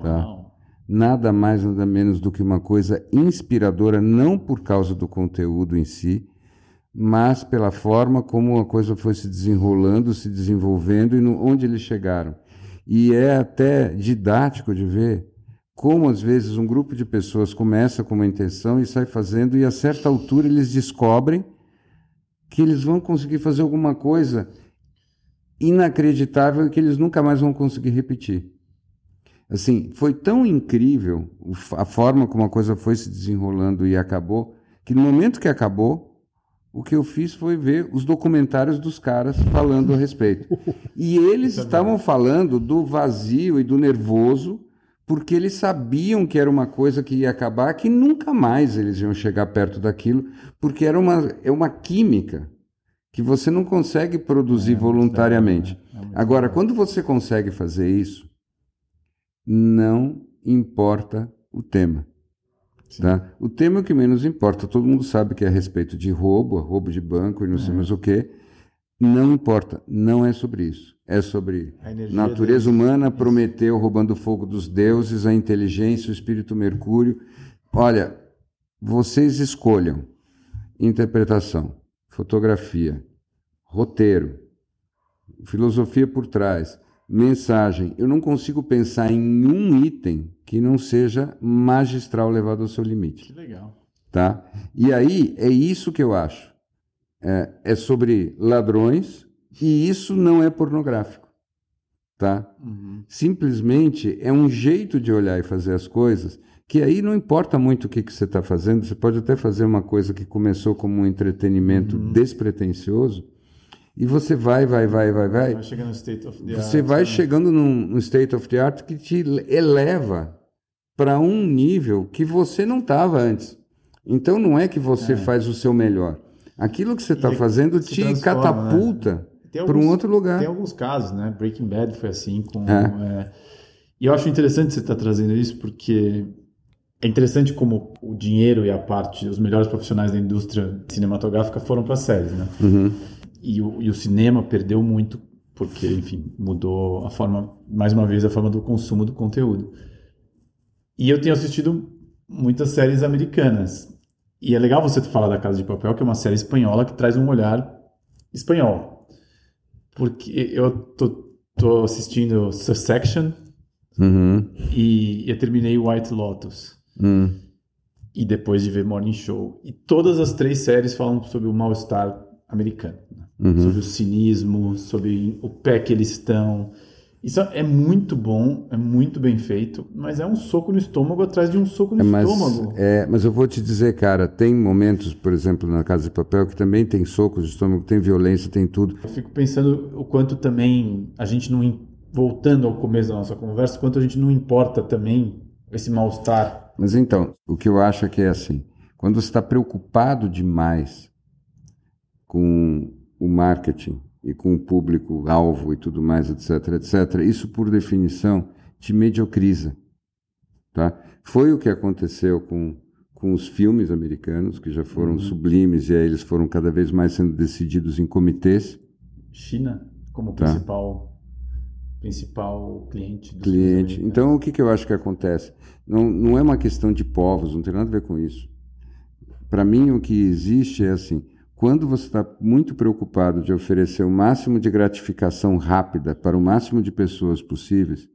Tá? Uau. Tá? Nada mais, nada menos do que uma coisa inspiradora, não por causa do conteúdo em si, mas pela forma como a coisa foi se desenrolando, se desenvolvendo e no, onde eles chegaram. E é até didático de ver como, às vezes, um grupo de pessoas começa com uma intenção e sai fazendo, e a certa altura eles descobrem que eles vão conseguir fazer alguma coisa inacreditável que eles nunca mais vão conseguir repetir. Assim, foi tão incrível a forma como a coisa foi se desenrolando e acabou, que no momento que acabou, O que eu fiz foi ver os documentários dos caras falando a respeito. E eles estavam falando do vazio e do nervoso, porque eles sabiam que era uma coisa que ia acabar, que nunca mais eles iam chegar perto daquilo, porque era uma, é uma química que você não consegue produzir é, voluntariamente. É, é Agora, quando você consegue fazer isso, não importa o tema. Tá? O tema é o que menos importa. Todo mundo sabe que é a respeito de roubo, roubo de banco e não sei é. mais o que. Não importa. Não é sobre isso. É sobre natureza humana, Prometeu roubando o fogo dos deuses, a inteligência, o espírito Mercúrio. Olha, vocês escolham interpretação, fotografia, roteiro, filosofia por trás, mensagem. Eu não consigo pensar em um item que não seja magistral levado ao seu limite. Que legal. Tá? E aí é isso que eu acho. É, é sobre ladrões e isso não é pornográfico. Tá? Uhum. Simplesmente é um jeito de olhar e fazer as coisas que aí não importa muito o que, que você está fazendo, você pode até fazer uma coisa que começou como um entretenimento uhum. despretensioso, e você vai, vai, vai, vai, vai. Vai chegando no state of the Você art, vai né? chegando num, num state of the art que te eleva para um nível que você não estava antes. Então não é que você é. faz o seu melhor. Aquilo que você está fazendo te né? catapulta né? para um outro lugar. Tem alguns casos, né? Breaking Bad foi assim. Com, é. É... E eu acho interessante você estar tá trazendo isso porque é interessante como o dinheiro e a parte, os melhores profissionais da indústria cinematográfica foram para séries, né? Uhum e o, e o cinema perdeu muito porque, enfim, mudou a forma, mais uma vez, a forma do consumo do conteúdo. E eu tenho assistido muitas séries americanas. E é legal você falar da Casa de Papel, que é uma série espanhola que traz um olhar espanhol. Porque eu tô, tô assistindo Succession uhum. e eu terminei White Lotus. Uhum. E depois de ver Morning Show. E todas as três séries falam sobre o mal-estar americano uhum. sobre o cinismo, sobre o pé que eles estão. Isso é muito bom, é muito bem feito, mas é um soco no estômago atrás de um soco no é, mas, estômago. É, mas eu vou te dizer, cara, tem momentos, por exemplo, na Casa de Papel, que também tem socos no estômago, tem violência, tem tudo. Eu fico pensando o quanto também a gente não. Voltando ao começo da nossa conversa, quanto a gente não importa também esse mal-estar. Mas então, o que eu acho é que é assim: quando você está preocupado demais com o marketing e com o público-alvo e tudo mais, etc., etc., isso, por definição, te mediocriza. Tá? Foi o que aconteceu com, com os filmes americanos, que já foram uhum. sublimes, e aí eles foram cada vez mais sendo decididos em comitês. China como tá? principal principal cliente dos cliente. Então, o que, que eu acho que acontece? Não, não é uma questão de povos, não tem nada a ver com isso. Para mim, o que existe é assim: quando você está muito preocupado de oferecer o máximo de gratificação rápida para o máximo de pessoas possíveis,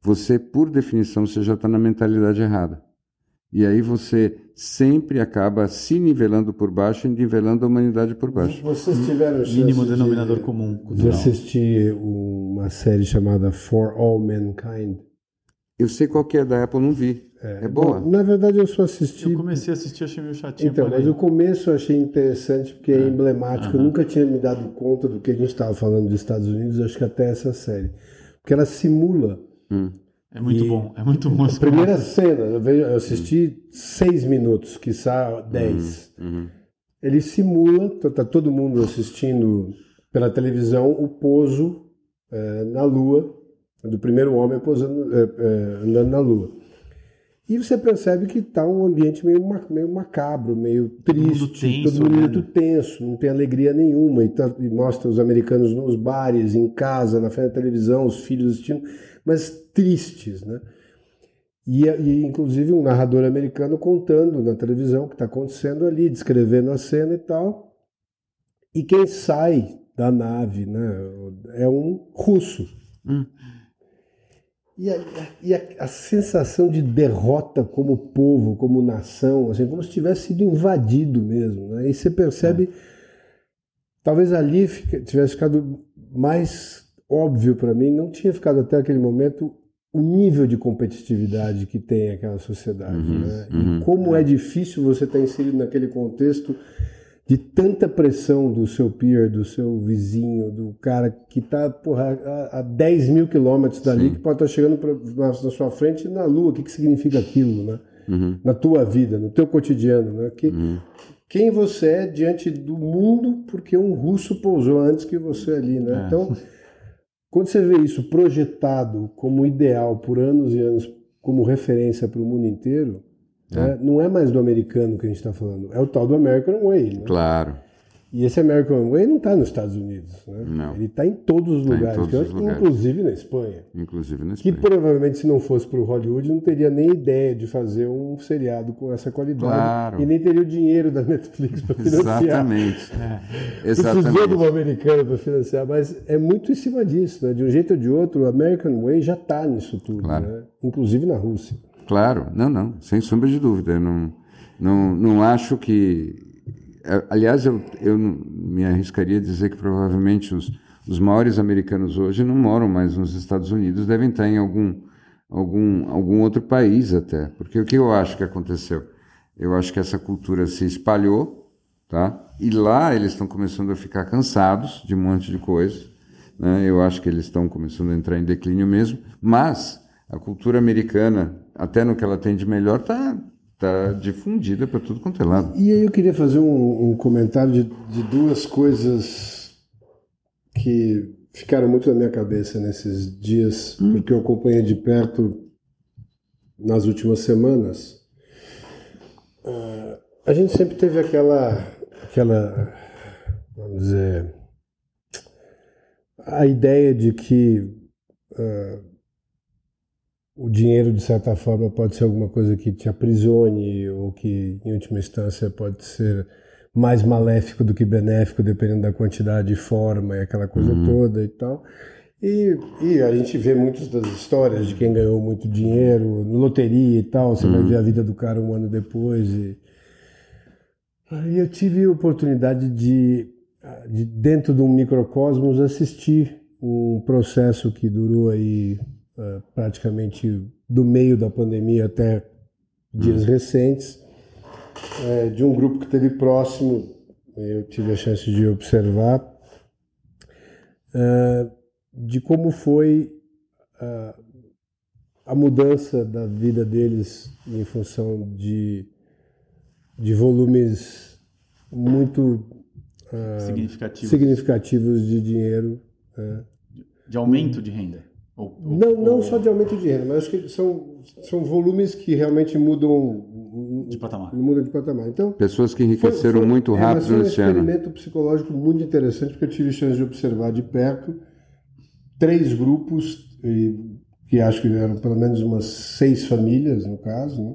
você, por definição, você já está na mentalidade errada. E aí você sempre acaba se nivelando por baixo e nivelando a humanidade por baixo. Vocês tiveram mínimo denominador de, comum. De assistir uma série chamada For All Mankind? Eu sei qual que é da Apple, não vi. É, é boa? Bom, na verdade, eu só assisti. Eu comecei a assistir, achei meio chatinho. Então, mas o começo eu achei interessante porque é, é emblemático. Uhum. Eu nunca tinha me dado conta do que a gente estava falando dos Estados Unidos, acho que até essa série. Porque ela simula. Hum. É muito e bom, é muito bom. A primeira cena, eu, vejo, eu assisti hum. seis minutos, quiçá dez. Uhum. Uhum. Ele simula, tá, tá, todo mundo assistindo pela televisão, o pouso é, na Lua, do primeiro homem posando, é, é, andando na Lua. E você percebe que está um ambiente meio, meio macabro, meio triste, todo mundo, tenso, todo mundo muito né? tenso, não tem alegria nenhuma. E, tá, e, mostra os americanos nos bares, em casa, na frente da televisão, os filhos assistindo, mas tristes, né? E, e inclusive um narrador americano contando na televisão o que está acontecendo ali, descrevendo a cena e tal. E quem sai da nave né, é um russo. Hum. E, a, e a, a, sensação de derrota como povo, como nação, assim, como se tivesse sido invadido mesmo. Né? E você percebe, é. talvez ali fica, tivesse ficado mais óbvio para mim, não tinha ficado até aquele momento o nível de competitividade que tem aquela sociedade. Uhum, né? Uhum, e como é. é difícil você estar inserido naquele contexto de tanta pressão do seu peer, do seu vizinho, do cara que está a, a 10 mil quilômetros dali, Sim. que pode estar tá chegando pra, na, na, sua frente na Lua. O que, que significa aquilo, né? Uhum. Na tua vida, no teu cotidiano, né? Que, uhum. Quem você é diante do mundo, porque um russo pousou antes que você ali, né? É. Então, quando você vê isso projetado como ideal por anos e anos, como referência para o mundo inteiro. Né? não é mais do americano que a gente está falando, é o tal do American Way. Né? Claro. E esse American Way não está nos Estados Unidos. Né? Não. Ele está em todos os tá lugares, todos os lugares. inclusive na Espanha. Inclusive na Espanha. Que provavelmente, se não fosse para o Hollywood, não teria nem ideia de fazer um seriado com essa qualidade. Claro. E nem teria o dinheiro da Netflix para financiar. Exatamente. É. Exatamente. Precisou do americano para financiar, mas é muito em cima disso. Né? De um jeito ou de outro, o American Way já está nisso tudo, claro. né? inclusive na Rússia. Claro, não, não, sem sombra de dúvida. Eu não, não, não acho que. É, aliás, eu, eu me arriscaria a dizer que provavelmente os, os maiores americanos hoje não moram mais nos Estados Unidos, devem estar em algum, algum, algum outro país até. Porque o que eu acho que aconteceu? Eu acho que essa cultura se espalhou, tá? E lá eles estão começando a ficar cansados de um monte de coisa. Né? Eu acho que eles estão começando a entrar em declínio mesmo, mas a cultura americana, até no que ela tem de melhor, está tá difundida para tudo quanto é lado. E aí eu queria fazer um, um comentário de, de, duas coisas que ficaram muito na minha cabeça nesses dias, hum. porque eu acompanhei de perto nas últimas semanas. Uh, a gente sempre teve aquela, aquela, vamos dizer, a ideia de que uh, o dinheiro, de certa forma, pode ser alguma coisa que te aprisione ou que, em última instância, pode ser mais maléfico do que benéfico, dependendo da quantidade e forma e aquela coisa uhum. toda e tal. E, e, a gente vê muitas das histórias de quem ganhou muito dinheiro, loteria e tal, você uhum. vai ver a vida do cara um ano depois. E... Aí eu tive a oportunidade de, de, dentro de um microcosmos, assistir um processo que durou aí praticamente do meio da pandemia até dias hum. recentes, uh, de um grupo que teve próximo, eu tive a chance de observar, uh, de como foi a mudança da vida deles em função de, de volumes muito significativos. significativos de dinheiro. De aumento de renda? Ou, não, não só de aumento de renda, mas acho que são, são volumes que realmente mudam de patamar. Mudam de patamar. Então, Pessoas que enriqueceram foi, foi, muito rápido é, nesse ano. Foi um experimento psicológico muito interessante, porque eu tive chance de observar de perto três grupos, que acho que eram pelo menos umas seis famílias, no caso, né,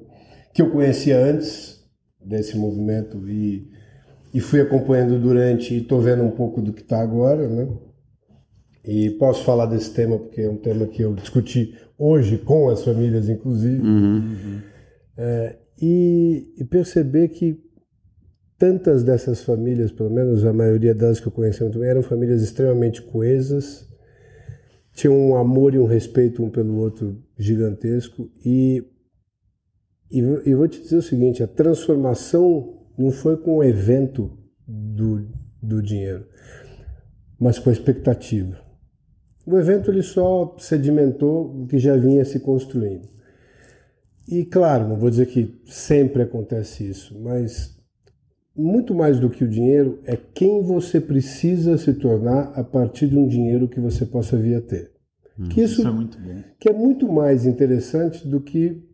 que eu conhecia antes desse movimento e, e fui acompanhando durante e estou vendo um pouco do que está agora, né? E posso falar desse tema porque é um tema que eu discuti hoje com as famílias, inclusive. Uhum. É, e, e, perceber que tantas dessas famílias, pelo menos a maioria das que eu conheci muito bem, eram famílias extremamente coesas, tinham um amor e um respeito um pelo outro gigantesco. E, e, e vou te dizer o seguinte: a transformação não foi com o evento do, do dinheiro, mas com a expectativa. O evento ele só sedimentou o que já vinha se construindo. E claro, não vou dizer que sempre acontece isso, mas muito mais do que o dinheiro é quem você precisa se tornar a partir de um dinheiro que você possa vir a ter. Hum, que isso, isso, é muito bom. Que é muito mais interessante do que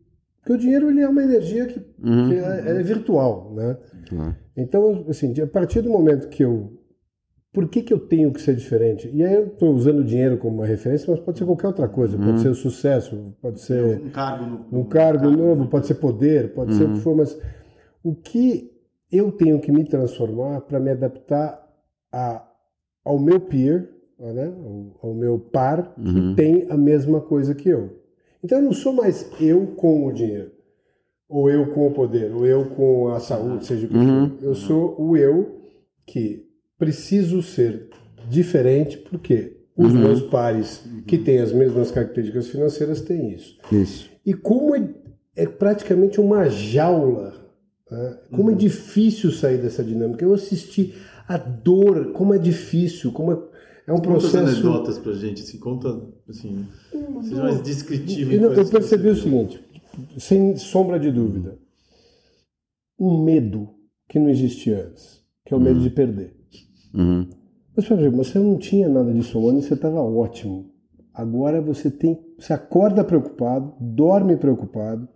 porque o dinheiro ele é uma energia que, uhum. que é, é, virtual, né? Uhum. Então, assim, a partir do momento que eu por que, que eu tenho que ser diferente? E aí eu estou usando o dinheiro como uma referência, mas pode ser qualquer outra coisa. Pode uhum. ser o sucesso, pode ser um cargo, no, um cargo, novo, pode ser poder, pode uhum. ser o que for. Mas o que eu tenho que me transformar para me adaptar a, ao meu peer, né? ao, ao meu par, que uhum. tem a mesma coisa que eu. Então eu não sou mais eu com o dinheiro, ou eu com o poder, ou eu com a saúde, seja o que uhum. for. Eu sou o eu que preciso ser diferente porque os uhum. meus pares que têm as mesmas características financeiras têm isso. Isso. E como é, é praticamente uma jaula Né? Como é uhum. é difícil sair dessa dinâmica. Eu assisti a dor, como é difícil, como é, é um processo. Conta anedotas pra gente, assim, conta, assim, seja mais descritivo. Eu, eu percebi o seguinte, sem sombra de dúvida, um medo que não existia antes, que é o medo uhum. de perder. Uhum. Mas, você não tinha nada disso antes, você estava ótimo. Agora você tem, você acorda preocupado, dorme preocupado,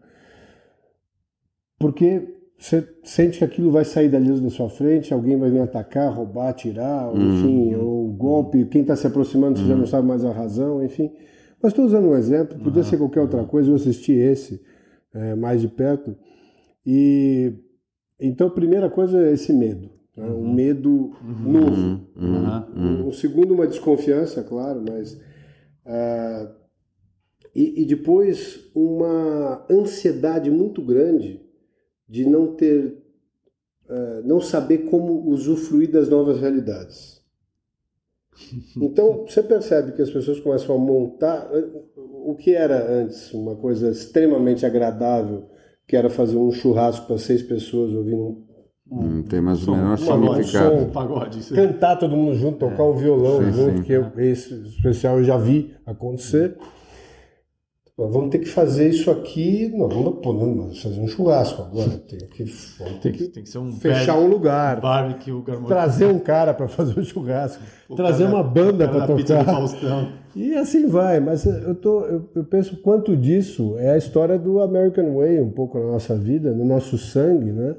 porque você sente que aquilo vai sair da luz da sua frente, alguém vai vir atacar, roubar, tirar, uhum. enfim, ou golpe, quem está se aproximando você já não sabe mais a razão, enfim. Mas estou usando um exemplo, podia ser qualquer outra coisa, eu assisti esse é, mais de perto. E então a primeira coisa é esse medo, né? um uhum. medo uhum. novo. Uhum. Um, segundo, uma desconfiança, claro, mas. Uh, e, e depois uma ansiedade muito grande de não ter, uh, não saber como usufruir das novas realidades. Então você percebe que as pessoas começam a montar o que era antes uma coisa extremamente agradável, que era fazer um churrasco para seis pessoas ouvindo um, hum, tem mais ou menos significado. Um pagode, cantar todo mundo junto, tocar é. um violão sim, junto, sim. que eu, esse especial eu já vi acontecer. Vamos ter que fazer isso aqui. Não, não, pô, não, vamos fazer um churrasco agora. Tem que, vamos ter que, tem que um fechar um lugar. Barbecue, trazer um cara para fazer o um churrasco. O trazer cara, uma banda para tocar. E assim vai. Mas eu, tô, eu, eu, penso quanto disso é a história do American Way, um pouco na nossa vida, no nosso sangue, né?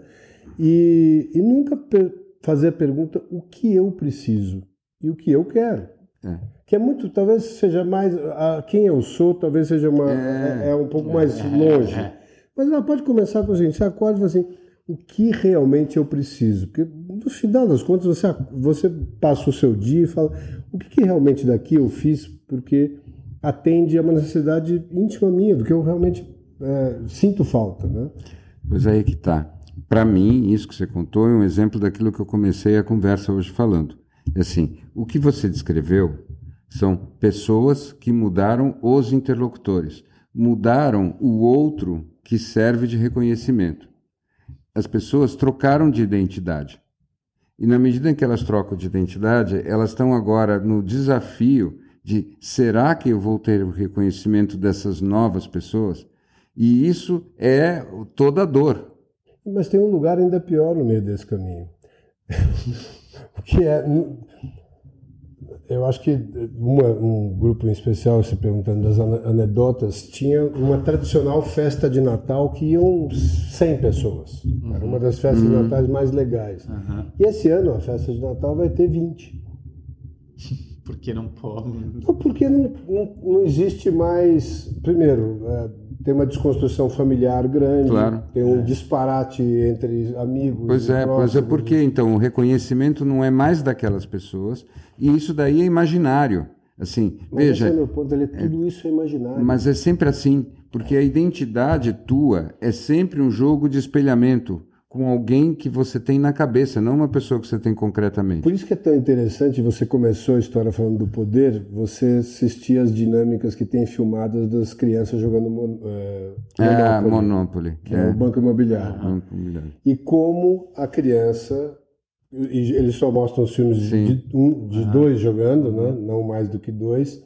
E, e nunca fazer a pergunta o que eu preciso e o que eu quero. É que é muito, talvez seja mais a quem eu sou, talvez seja uma é, é, é um pouco mais é, longe. É. Mas ela pode começar com o seguinte: você acorda e fala assim, o que realmente eu preciso? Porque no final das contas você você passa o seu dia e fala o que, que realmente daqui eu fiz porque atende a uma necessidade íntima minha do que eu realmente é, sinto falta, né? Pois aí que tá. Para mim, isso que você contou é um exemplo daquilo que eu comecei a conversa hoje falando. Assim, o que você descreveu são pessoas que mudaram os interlocutores, mudaram o outro que serve de reconhecimento. As pessoas trocaram de identidade. E na medida em que elas trocam de identidade, elas estão agora no desafio de será que eu vou ter o reconhecimento dessas novas pessoas? E isso é toda a dor. Mas tem um lugar ainda pior no meio desse caminho. que é eu acho que uma, um grupo em especial, se perguntando das anedotas, tinha uma tradicional festa de Natal que iam 100 pessoas. Uhum. Era uma das festas uhum. de Natal mais legais. Uhum. E esse ano a festa de Natal vai ter 20. Por que não pode? Porque não, não, não existe mais. Primeiro, é, tem uma desconstrução familiar grande, claro. tem um é. disparate entre amigos. Pois é, próximos. pois é porque então o reconhecimento não é mais daquelas pessoas e isso daí é imaginário. Assim, mas veja. Esse é meu ponto, ele, tudo é, isso é imaginário. Mas é sempre assim, porque a identidade tua é sempre um jogo de espelhamento com alguém que você tem na cabeça, não uma pessoa que você tem concretamente. Por isso que é tão interessante, você começou a história falando do poder, você assistia as dinâmicas que tem filmadas das crianças jogando mon, é, é, Monopoly, Monopoly que é, o Banco Imobiliário. Banco Imobiliário. E como a criança, e eles só mostram os filmes de, um, de dois jogando, né? não mais do que dois,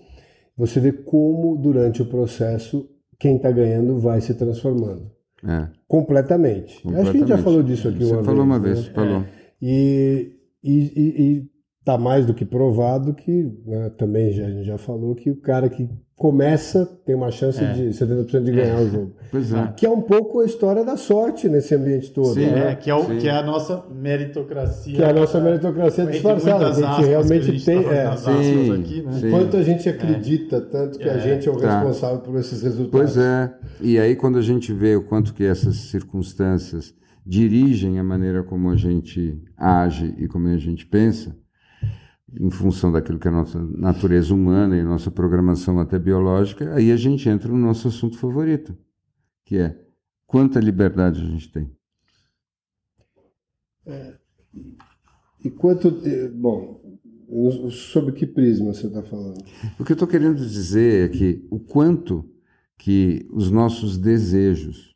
você vê como durante o processo quem está ganhando vai se transformando. É. Completamente. Completamente. Acho que a gente já falou disso aqui Você uma falou vez. uma vez, né? falou. É. E, e, está mais do que provado que, né, também já, a gente já falou, que o cara que começa tem uma chance é. de 70% de ganhar é. o jogo. Pois é. Que é um pouco a história da sorte nesse ambiente todo. Sim, né? é, que, é o, que é a nossa meritocracia. Que é a nossa meritocracia disfarçada. A gente realmente a gente tem. É, sim, aqui, né? sim. Quanto a gente acredita, tanto que a é. gente é o tá. responsável por esses resultados. Pois é. E aí, quando a gente vê o quanto que essas circunstâncias dirigem a maneira como a gente age e como a gente pensa, em função daquilo que é a nossa natureza humana e nossa programação até biológica, aí a gente entra no nosso assunto favorito, que é quanta liberdade a gente tem. É, e quanto. Eh, bom, sobre que prisma você está falando? O que eu estou querendo dizer é que o quanto que os nossos desejos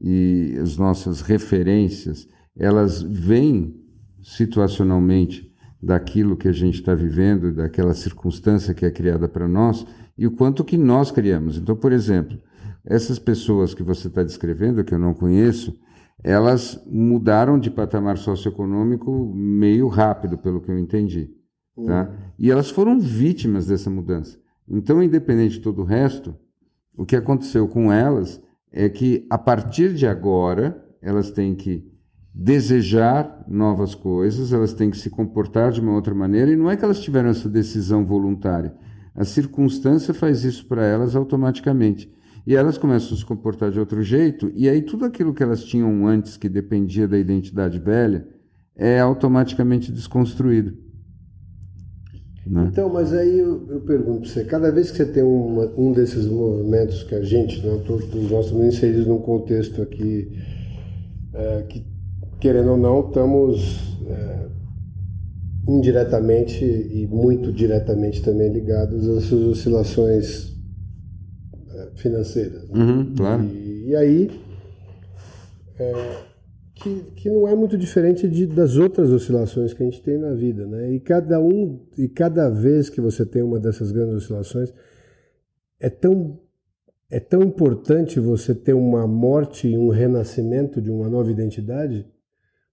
e as nossas referências, elas vêm situacionalmente daquilo que a gente está vivendo, daquela circunstância que é criada para nós e o quanto que nós criamos. Então, por exemplo, essas pessoas que você está descrevendo, que eu não conheço, elas mudaram de patamar socioeconômico meio rápido, pelo que eu entendi. Tá? Uhum. E elas foram vítimas dessa mudança. Então, independente de todo o resto, o que aconteceu com elas é que, a partir de agora, elas têm que desejar novas coisas, elas têm que se comportar de uma outra maneira, e não é que elas tiveram essa decisão voluntária. A circunstância faz isso para elas automaticamente. E elas começam a se comportar de outro jeito, e aí tudo aquilo que elas tinham antes, que dependia da identidade velha, é automaticamente desconstruído. Né? Então, mas aí eu, eu pergunto para você, cada vez que você tem uma, um desses movimentos que a gente, né, todos nós estamos inseridos num contexto aqui é, que querendo ou não, estamos é, indiretamente e muito diretamente também ligados às suas oscilações é, financeiras. Né? Uhum, claro. E, e aí, é, que, que não é muito diferente de, das outras oscilações que a gente tem na vida, né? E cada um e cada vez que você tem uma dessas grandes oscilações, é tão é tão importante você ter uma morte e um renascimento de uma nova identidade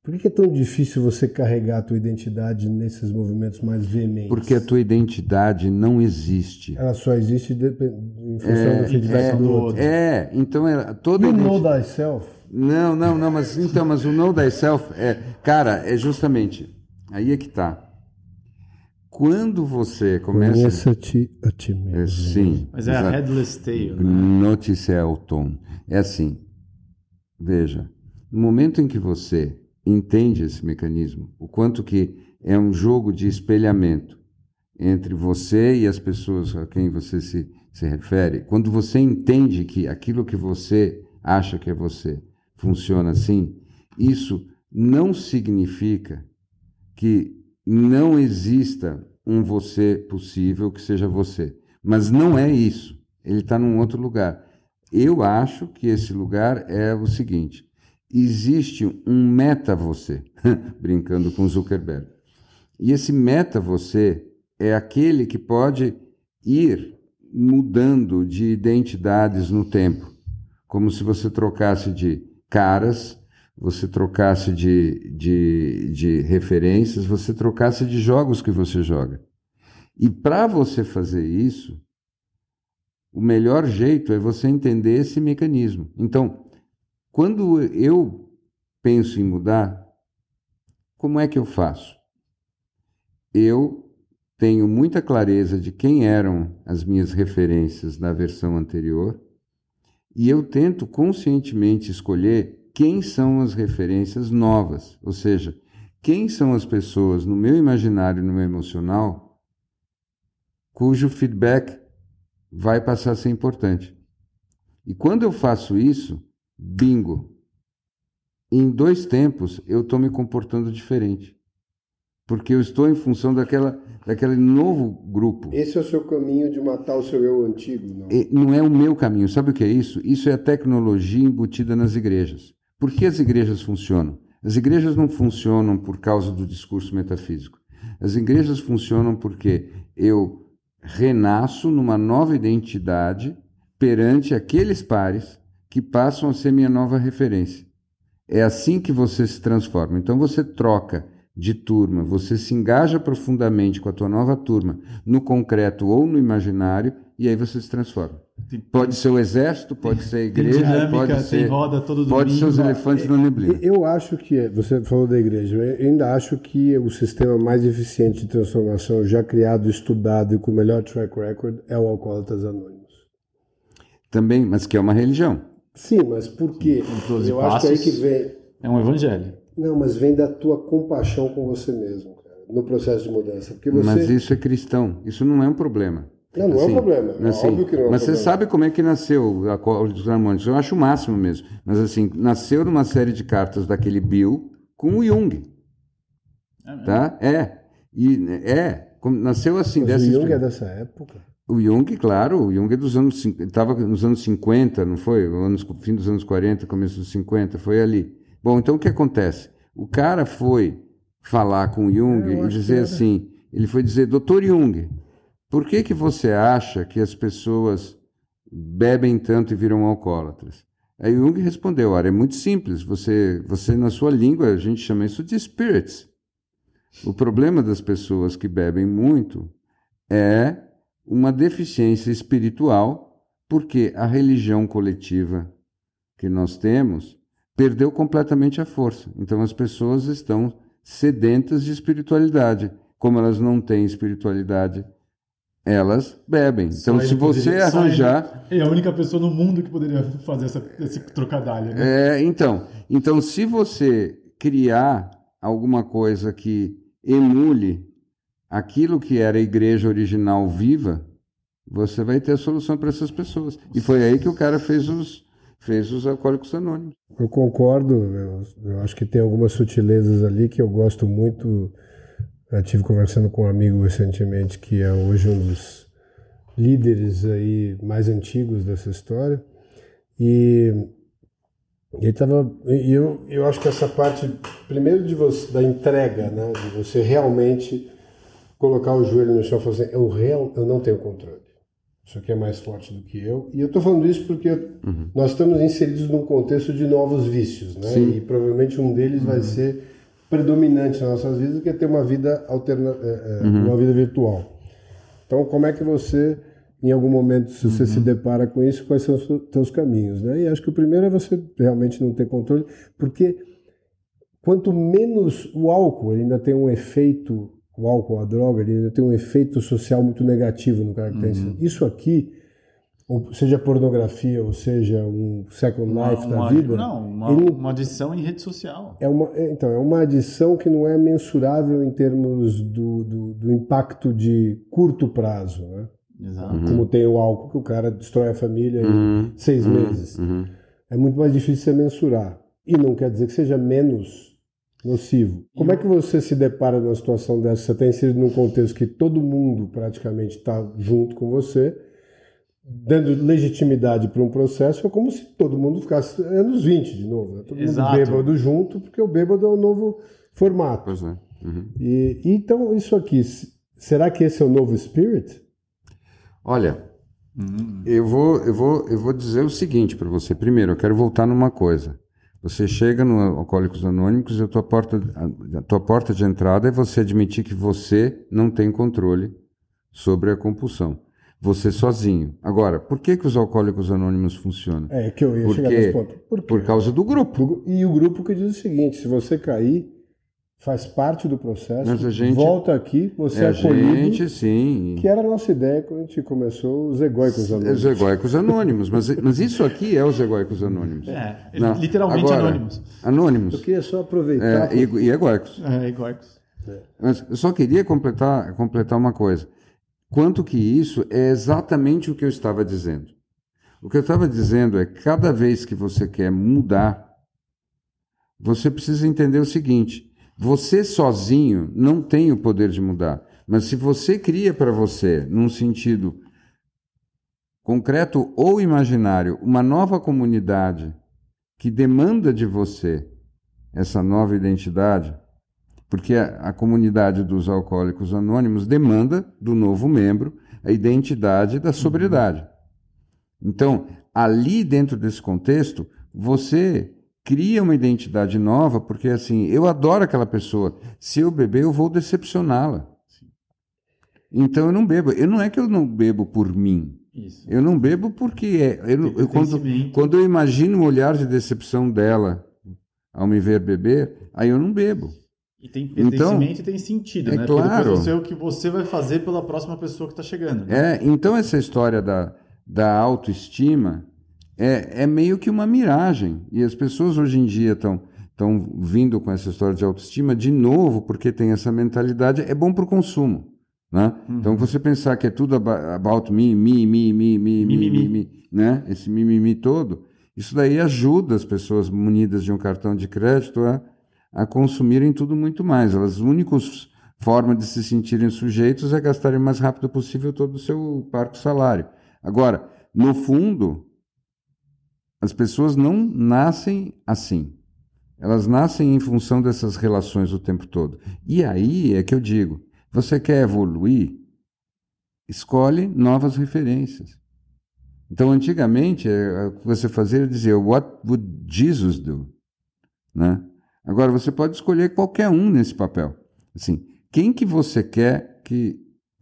por que é tão difícil você carregar a tua identidade nesses movimentos mais veementes? Porque a tua identidade não existe. Ela só existe em função é, da fidelidade é, do outro. É, então é toda you know thyself. Não, não, não, mas então, mas o know thyself é, cara, é justamente aí é que tá. Quando você começa Conheça-te a ti mesmo. É, sim. Mas é exato. a headless tail. Né? Notice Elton. É assim. Veja, no momento em que você entende esse mecanismo, o quanto que é um jogo de espelhamento entre você e as pessoas a quem você se, se refere. Quando você entende que aquilo que você acha que é você funciona assim, isso não significa que não exista um você possível que seja você. Mas não é isso. Ele está num outro lugar. Eu acho que esse lugar é o seguinte: existe um meta você, brincando com Zuckerberg. E esse meta você é aquele que pode ir mudando de identidades no tempo, como se você trocasse de caras, você trocasse de, de, de referências, você trocasse de jogos que você joga. E para você fazer isso, o melhor jeito é você entender esse mecanismo. Então, quando eu penso em mudar, como é que eu faço? Eu tenho muita clareza de quem eram as minhas referências na versão anterior e eu tento conscientemente escolher quem são as referências novas, ou seja, quem são as pessoas no meu imaginário e no meu emocional cujo feedback vai passar a ser importante. E quando eu faço isso, Bingo. Em dois tempos eu estou me comportando diferente. Porque eu estou em função daquela, daquele novo grupo. Esse é o seu caminho de matar o seu eu antigo, não? E, não é o meu caminho. Sabe o que é isso? Isso é a tecnologia embutida nas igrejas. Por que as igrejas funcionam? As igrejas não funcionam por causa do discurso metafísico. As igrejas funcionam porque eu renasço numa nova identidade perante aqueles pares que passam a ser minha nova referência. É assim que você se transforma. Então você troca de turma, você se engaja profundamente com a tua nova turma, no concreto ou no imaginário, e aí você se transforma. Pode ser o exército, pode ser a igreja, dinâmica, pode ser roda todo pode ser os elefantes na neblina. Eu acho que você falou da igreja, eu ainda acho que o sistema mais eficiente de transformação já criado, estudado e com o melhor track record é o Alcoólatas Anônimos. Também, mas que é uma religião. Sim, mas por quê? Eu acho que é aí que vem. É um evangelho. Não, mas vem da tua compaixão com você mesmo, cara, no processo de mudança. Porque você... Mas isso é cristão, isso não é um problema. Não, não assim, é um assim, problema. É assim, óbvio que não é um Mas problema. você sabe como é que nasceu a dos harmônicos? Eu acho o máximo mesmo. Mas assim, nasceu numa série de cartas daquele Bill com o Jung. É, tá? É. E, é. nasceu assim. Mas dessa o Jung é dessa época? O Jung, claro, o Jung é dos anos. Estava nos anos 50, não foi? Anos, fim dos anos 40, começo dos 50, foi ali. Bom, então o que acontece? O cara foi falar com o Jung É, eu e dizer assim: ele foi dizer, doutor Jung, por que, que você acha que as pessoas bebem tanto e viram alcoólatras? Aí Jung respondeu: olha, é muito simples. Você, você, na sua língua, a gente chama isso de spirits. O problema das pessoas que bebem muito é uma deficiência espiritual, porque a religião coletiva que nós temos perdeu completamente a força. Então as pessoas estão sedentas de espiritualidade. Como elas não têm espiritualidade, elas bebem. Então, Só se você poderia- só arranjar. É a única pessoa no mundo que poderia fazer essa, esse trocadilho, né? É, então, então, se você criar alguma coisa que emule aquilo que era a igreja original viva, você vai ter a solução para essas pessoas. E foi aí que o cara fez os, fez os alcoólicos anônimos. Eu concordo, eu, eu acho que tem algumas sutilezas ali que eu gosto muito. Eu tive conversando com um amigo recentemente que é hoje um dos líderes aí mais antigos dessa história. E ele tava, e eu, eu acho que essa parte, primeiro de você, da entrega, né, de você realmente colocar o joelho no chão e falar assim, eu, real, eu não tenho controle. Isso aqui é mais forte do que eu. E eu estou falando isso porque nós estamos inseridos num contexto de novos vícios, né? Sim. E provavelmente um deles vai ser predominante nas nossas vidas, que é ter uma vida alterna, é, é, uma vida virtual. Então, como é que você, em algum momento, se você se depara com isso, quais são os seus- caminhos, né? E acho que o primeiro é você realmente não ter controle, porque quanto menos o álcool, ainda tem um efeito, o álcool, a droga, ele ainda tem um efeito social muito negativo no cara que tem isso. Isso aqui, ou seja pornografia, ou seja um second life da uma, vida, Não, uma, ele- uma adição em rede social. é uma, é, então, é uma adição que não é mensurável em termos do, do, do impacto de curto prazo, né? Exato. Como tem o álcool, que o cara destrói a família em seis meses. Uhum. É muito mais difícil você mensurar. E não quer dizer que seja menos nocivo. Como é que você se depara numa situação dessa? Você está inserido num contexto que todo mundo praticamente está junto com você, dando legitimidade para um processo, é como se todo mundo ficasse anos 20 de novo. Né? Todo Exato. mundo bêbado junto, porque o bêbado é o novo formato. Pois é. Uhum. E, então, isso aqui, será que esse é o novo spirit? Olha, eu, vou, eu, vou, eu vou dizer o seguinte para você. Primeiro, eu quero voltar numa coisa. Você chega no Alcoólicos Anônimos e a tua, porta, a, tua porta de entrada é você admitir que você não tem controle sobre a compulsão. Você sozinho. Agora, por que, que os Alcoólicos Anônimos funcionam? É que eu ia chegar nesse ponto. Por? Por causa do grupo. E o grupo que diz o seguinte: se você cair, faz parte do processo, Mas a gente- volta aqui, você é, É a acolhido, gente, sim. que era a nossa ideia quando a gente começou os egóicos É anônimos. Os egóicos anônimos. Mas, mas isso aqui é os egóicos anônimos. É, Não, literalmente agora, anônimos. Anônimos. Eu queria só aproveitar. É, e, e egóicos. É, iguais. Mas eu só queria completar, completar uma coisa. Quanto que isso é exatamente o que eu estava dizendo. O que eu estava dizendo é que cada vez que você quer mudar, você precisa entender o seguinte: você sozinho não tem o poder de mudar. Mas se você cria para você, num sentido concreto ou imaginário, uma nova comunidade que demanda de você essa nova identidade, porque a, a comunidade dos alcoólicos anônimos demanda do novo membro a identidade da sobriedade. Então, ali dentro desse contexto, você cria uma identidade nova, porque assim, eu adoro aquela pessoa. Se eu beber, eu vou decepcioná-la. Então eu não bebo. Eu não é que eu não bebo por mim. Isso. Eu não bebo porque é, eu, eu- quando, quando eu imagino o olhar de decepção dela ao me ver beber, aí eu não bebo. E tem Então, pertencimento e tem sentido, é né? Porque claro. você é o que você vai fazer pela próxima pessoa que está chegando. né? É, então essa história da, da autoestima é, é meio que uma miragem. E as pessoas hoje em dia estão estão vindo com essa história de autoestima de novo, porque tem essa mentalidade, é bom para o consumo. Né? Então você pensar que é tudo about me, me, me, me, me, me, me, me, né? Esse mimimi todo, isso daí ajuda as pessoas munidas de um cartão de crédito a, a consumirem tudo muito mais. Elas, os únicos forma de se sentirem sujeitos é gastarem o mais rápido possível todo o seu parco salário. Agora, no fundo, as pessoas não nascem assim. Elas nascem em função dessas relações o tempo todo. E aí é que eu digo: você quer evoluir? Escolhe novas referências. Então, antigamente, é, o que você fazia era dizer: What would Jesus do? Né? Agora, você pode escolher qualquer um nesse papel. Assim, quem que você quer que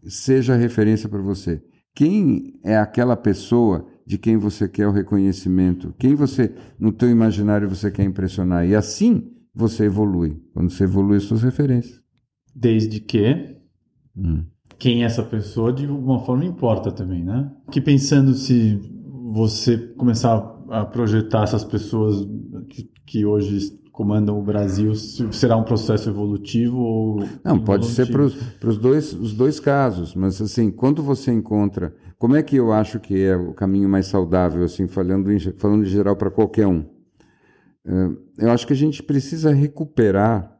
seja referência para você? Quem é aquela pessoa de quem você quer o reconhecimento? Quem você, no teu imaginário, você quer impressionar? E assim você evolui. Quando você evolui as suas referências. Desde que hum. quem é essa pessoa de alguma forma importa também, né? Que pensando se você começar a projetar essas pessoas que, que hoje comandam o Brasil será um processo evolutivo ou não pode ser para os dois os dois casos mas assim quando você encontra como é que eu acho que é o caminho mais saudável assim falando em, falando em geral para qualquer um eh, eu acho que a gente precisa recuperar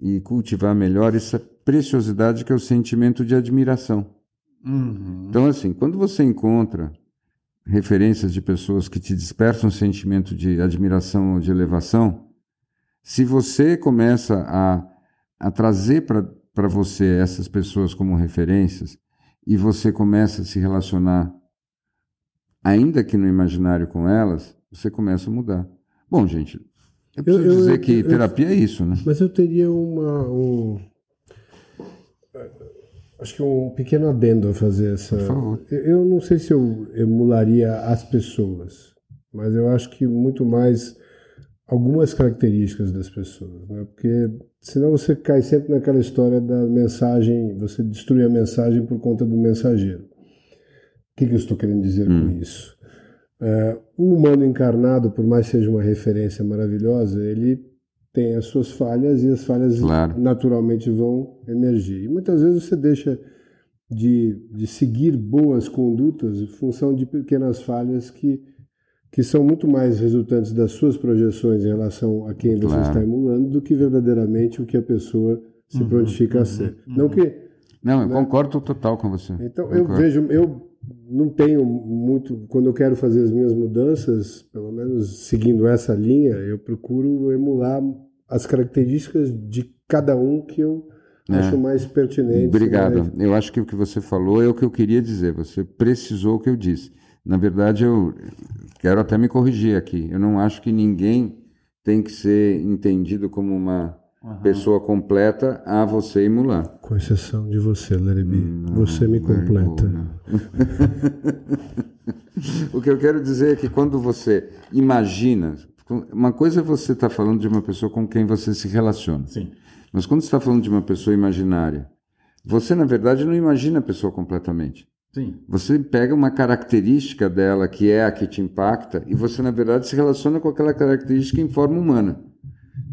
e cultivar melhor essa preciosidade que é o sentimento de admiração uhum. então assim quando você encontra referências de pessoas que te despertam um sentimento de admiração ou de elevação se você começa a, a trazer para você essas pessoas como referências e você começa a se relacionar, ainda que no imaginário com elas, você começa a mudar. Bom, gente, eu preciso eu, dizer eu, que eu, terapia é isso, né? Mas eu teria uma. Um, acho que um pequeno adendo a fazer essa. Por favor. Eu não sei se eu emularia as pessoas, mas eu acho que muito mais algumas características das pessoas, né? porque senão você cai sempre naquela história da mensagem, você destrui a mensagem por conta do mensageiro. O que, que eu estou querendo dizer hum. com isso? É, o humano encarnado, por mais que seja uma referência maravilhosa, ele tem as suas falhas e as falhas claro. naturalmente vão emergir. E muitas vezes você deixa de, de seguir boas condutas em função de pequenas falhas que que são muito mais resultantes das suas projeções em relação a quem você claro. está emulando do que verdadeiramente o que a pessoa se uhum, prontifica uhum, a ser. Uhum. Não que não, eu né? concordo total com você. Então concordo. eu vejo, eu não tenho muito quando eu quero fazer as minhas mudanças, pelo menos seguindo essa linha, eu procuro emular as características de cada um que eu é. acho mais pertinente. Obrigado. Mais... Eu acho que o que você falou é o que eu queria dizer. Você precisou o que eu disse. Na verdade, eu quero até me corrigir aqui. Eu não acho que ninguém tem que ser entendido como uma uhum. pessoa completa a você emular. Com exceção de você, Lerebi. Hum, você me completa. o que eu quero dizer é que quando você imagina. Uma coisa é você estar tá falando de uma pessoa com quem você se relaciona. Sim. Mas quando você está falando de uma pessoa imaginária, você, na verdade, não imagina a pessoa completamente. Sim. Você pega uma característica dela que é a que te impacta e você, na verdade, se relaciona com aquela característica em forma humana.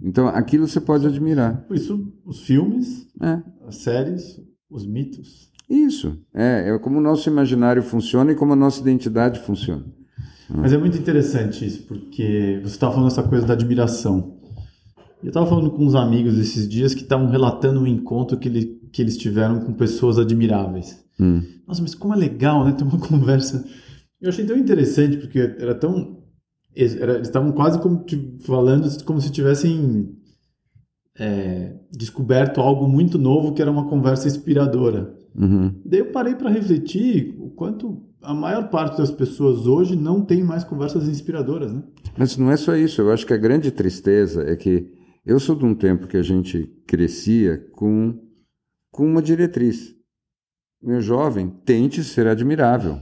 Então, aquilo você pode admirar. Por isso, os filmes, é. as séries, os mitos. Isso. É, é como o nosso imaginário funciona e como a nossa identidade funciona. Mas é muito interessante isso, porque você estava falando essa coisa da admiração. Eu estava falando com uns amigos esses dias que estavam relatando um encontro que, ele, que eles tiveram com pessoas admiráveis. Hum. Nossa, mas como é legal, né? Ter uma conversa. Eu achei tão interessante, porque era tão. Era, eles estavam quase como, falando como se tivessem é, descoberto algo muito novo que era uma conversa inspiradora. Uhum. Daí eu parei para refletir o quanto a maior parte das pessoas hoje não tem mais conversas inspiradoras, né? Mas não é só isso. Eu acho que a grande tristeza é que eu sou de um tempo que a gente crescia com, com uma diretriz meu jovem, tente ser admirável.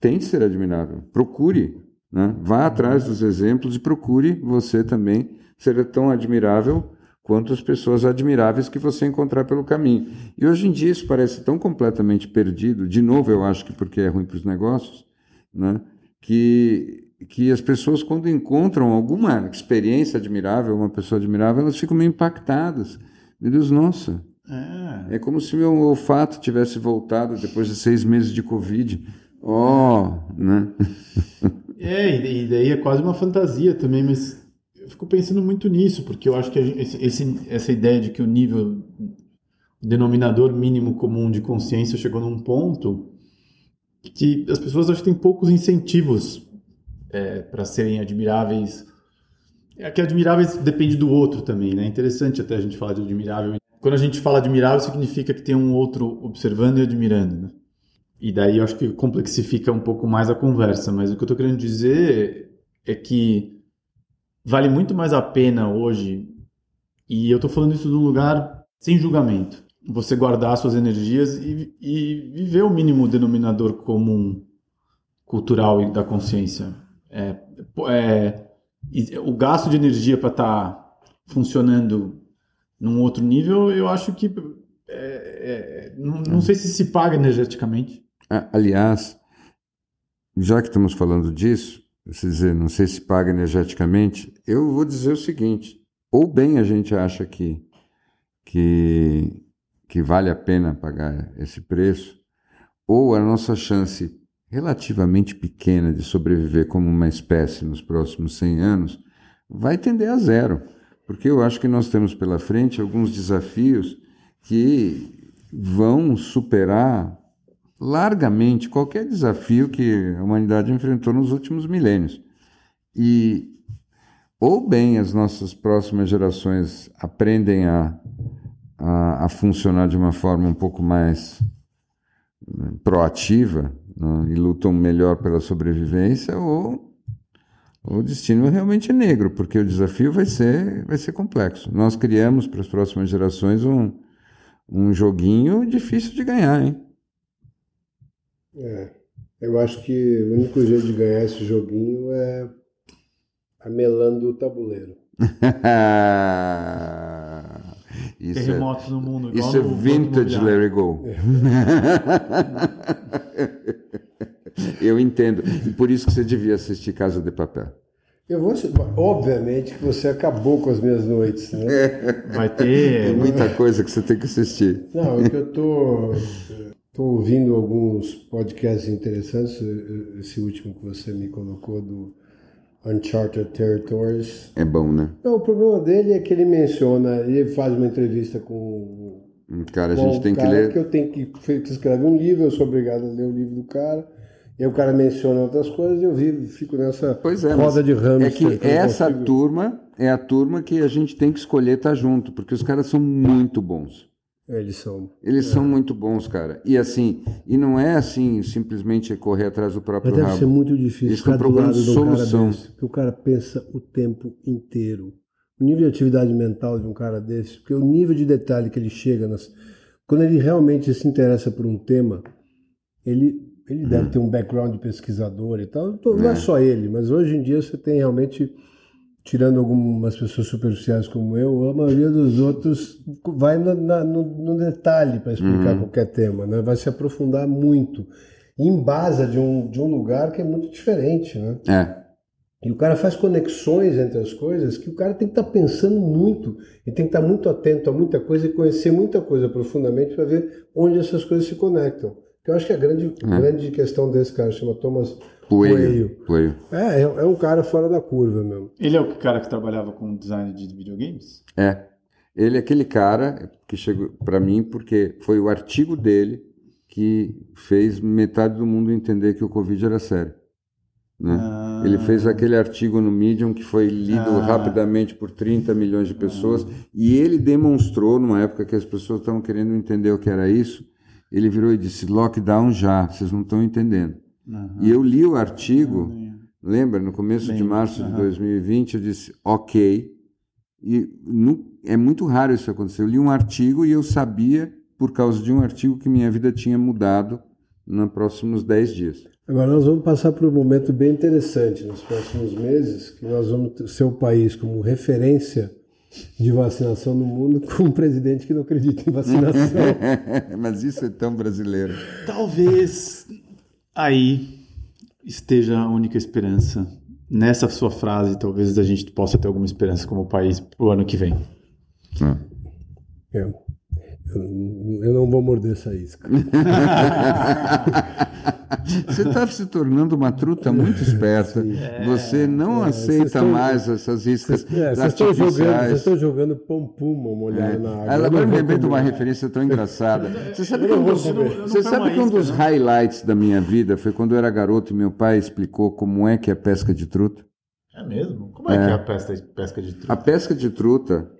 Tente ser admirável. Procure. Né? Vá atrás dos exemplos e procure você também ser tão admirável quanto as pessoas admiráveis que você encontrar pelo caminho. E hoje em dia isso parece tão completamente perdido. De novo, eu acho que porque é ruim para os negócios, né? que, que as pessoas, quando encontram alguma experiência admirável, uma pessoa admirável, elas ficam meio impactadas. Meu Deus, nossa, é. É como se meu olfato tivesse voltado depois de seis meses de Covid. Oh, né? É, e daí é quase uma fantasia também, mas eu fico pensando muito nisso, porque eu acho que esse, essa ideia de que o nível denominador mínimo comum de consciência chegou num ponto que as pessoas acho que têm poucos incentivos é, para serem admiráveis. É que admiráveis depende do outro também, né? É interessante até a gente falar de admirável. Quando a gente fala admirável, significa que tem um outro observando e admirando, né? E daí eu acho que complexifica um pouco mais a conversa. Mas o que eu estou querendo dizer é que vale muito mais a pena hoje, e eu estou falando isso de um lugar sem julgamento, você guardar suas energias e, e viver o mínimo denominador comum cultural e da consciência. É, é, o gasto de energia para estar tá funcionando num outro nível, eu acho que é, é não, não, sei se se paga energeticamente. Aliás, já que estamos falando disso, dizer, não sei se paga energeticamente, eu vou dizer o seguinte: ou bem a gente acha que, que que vale a pena pagar esse preço, ou a nossa chance relativamente pequena de sobreviver como uma espécie nos próximos 100 anos vai tender a zero, porque eu acho que nós temos pela frente alguns desafios que vão superar largamente qualquer desafio que a humanidade enfrentou nos últimos milênios. E ou bem as nossas próximas gerações aprendem a a, a funcionar de uma forma um pouco mais né, proativa né, e lutam melhor pela sobrevivência, ou o destino é realmente negro, porque o desafio vai ser, vai ser complexo. Nós criamos para as próximas gerações um, um joguinho difícil de ganhar, hein? É, eu acho que o único jeito de ganhar esse joguinho é amelando o tabuleiro. Isso é- Terremotos é, no mundo. Isso é vintage Larry Go. Eu entendo. E por isso que você devia assistir Casa de Papel. Eu vou, obviamente que você acabou com as minhas noites, né? Vai ter Tem muita coisa que você tem que assistir. Não, é que eu tô, tô ouvindo alguns podcasts interessantes. Esse último que você me colocou do Uncharted Territories. É bom, né? Não, o problema dele é que ele menciona, ele faz uma entrevista com. Cara, a gente tem que ler. que eu tenho que, que escreve um livro, eu sou obrigado a ler o livro do cara. E aí o cara menciona outras coisas e eu vivo, fico nessa pois é, roda de ramos. É que, que essa consigo... turma é a turma que a gente tem que escolher estar junto, porque os caras são muito bons. Eles são. Eles é. são muito bons, cara. E assim, e não é assim simplesmente correr atrás do próprio Mas deve rabo. ser muito difícil Eles estão procurando solução. Desse, porque o cara pensa o tempo inteiro. O nível de atividade mental de um cara desse, porque o nível de detalhe que ele chega nas quando ele realmente se interessa por um tema, ele ele hum. deve ter um background de pesquisador e tal. Não é. é só ele, mas hoje em dia você tem realmente tirando algumas pessoas superficiais como eu, a maioria dos outros vai na, na, no, no, detalhe para explicar uhum. qualquer tema, né? vai se aprofundar muito. Em base de um, de um lugar que é muito diferente. Né? É. E o cara faz conexões entre as coisas que o cara tem que estar tá pensando muito e tem que estar tá muito atento a muita coisa e conhecer muita coisa profundamente para ver onde essas coisas se conectam. Que eu acho que a grande, é. grande questão desse cara chama Thomas Coelho. Coelho. É, é um cara fora da curva mesmo. Ele é o cara que trabalhava com design de videogames? É. Ele é aquele cara que chegou para mim porque foi o artigo dele que fez metade do mundo entender que o Covid era sério. Né? Ah. Ele fez aquele artigo no Medium que foi lido ah. rapidamente por 30 milhões de pessoas ah. e ele demonstrou, numa época que as pessoas estavam querendo entender o que era isso, ele virou e disse: lockdown já, vocês não estão entendendo. Uhum. E eu li o artigo, uhum. lembra, no começo Bem, de março uhum. de 2020, eu disse, ok. E no, é muito raro isso acontecer. Eu li um artigo e eu sabia, por causa de um artigo, que minha vida tinha mudado nos próximos 10 dias. Agora nós vamos passar por um momento bem interessante nos próximos meses, que nós vamos ser o país como referência de vacinação no mundo com um presidente que não acredita em vacinação. Mas isso é tão brasileiro. Talvez aí esteja a única esperança. Nessa sua frase, talvez a gente possa ter alguma esperança como país para o ano que vem. Hum. Eu, eu, não vou morder essa isca. Você está se tornando uma truta muito esperta. Você não É, aceita estão- mais essas iscas É, vocês estão jogando, vocês estão jogando pompuma molhado na água. Ela agora me vou lembrei de uma referência tão engraçada. Você sabe que um dos, você sabe que um isca, dos não. highlights da minha vida foi quando eu era garoto e meu pai explicou como é que é pesca de truta? É mesmo? Como é, que é a pesca, pesca de truta? A pesca de truta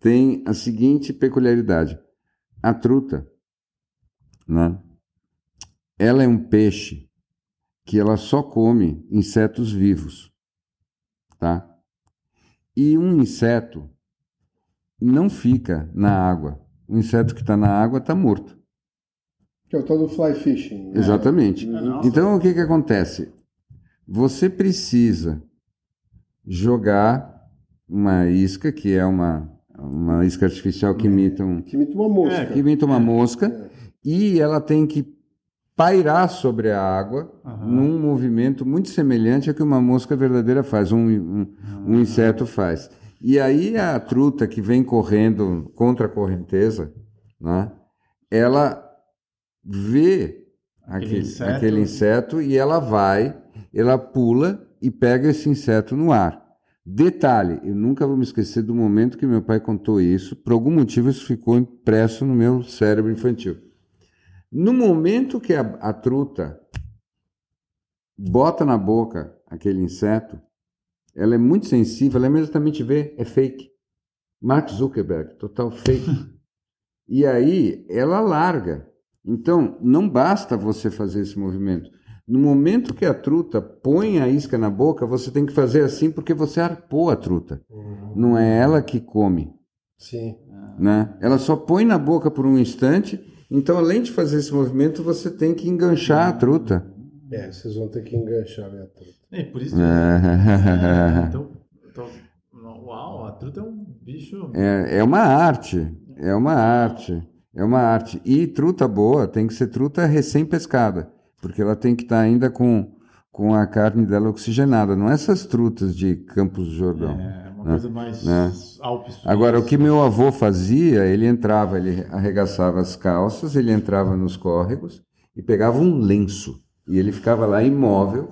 tem a seguinte peculiaridade. A truta, né? Ela é um peixe que ela só come insetos vivos, tá? E um inseto não fica na água. O inseto que está na água está morto. Que é o tal do fly fishing. né? Exatamente. nossa. Então o que que acontece? Você precisa jogar uma isca que é uma uma isca artificial que imita um, Que imita uma mosca. que imita uma mosca e ela tem que pairar sobre a água Aham. num movimento muito semelhante ao que uma mosca verdadeira faz, um, um, um inseto faz. E aí a truta que vem correndo contra a correnteza, né, ela vê aquele, inseto. aquele inseto e ela vai, ela pula e pega esse inseto no ar. Detalhe, eu nunca vou me esquecer do momento que meu pai contou isso, por algum motivo isso ficou impresso no meu cérebro infantil. No momento que a, a truta bota na boca aquele inseto, ela é muito sensível, ela imediatamente vê, é fake. Mark Zuckerberg, total fake. e aí ela larga. Então, não basta você fazer esse movimento. No momento que a truta põe a isca na boca, você tem que fazer assim porque você arpou a truta. Não é ela que come Sim. né? Ela só põe na boca por um instante. Então, além de fazer esse movimento, você tem que enganchar a truta. É, vocês vão ter que enganchar a minha truta. É, por isso. É. então, então, uau, a truta é um bicho. É, é uma arte, é uma arte, é uma arte. E truta boa tem que ser truta recém-pescada, porque ela tem que estar ainda com, com a carne dela oxigenada, não é essas trutas de Campos do Jordão. É uma coisa mais né? Alpes. Agora, o que meu avô fazia, ele entrava, ele arregaçava as calças, ele entrava nos córregos e pegava um lenço. E ele ficava lá imóvel,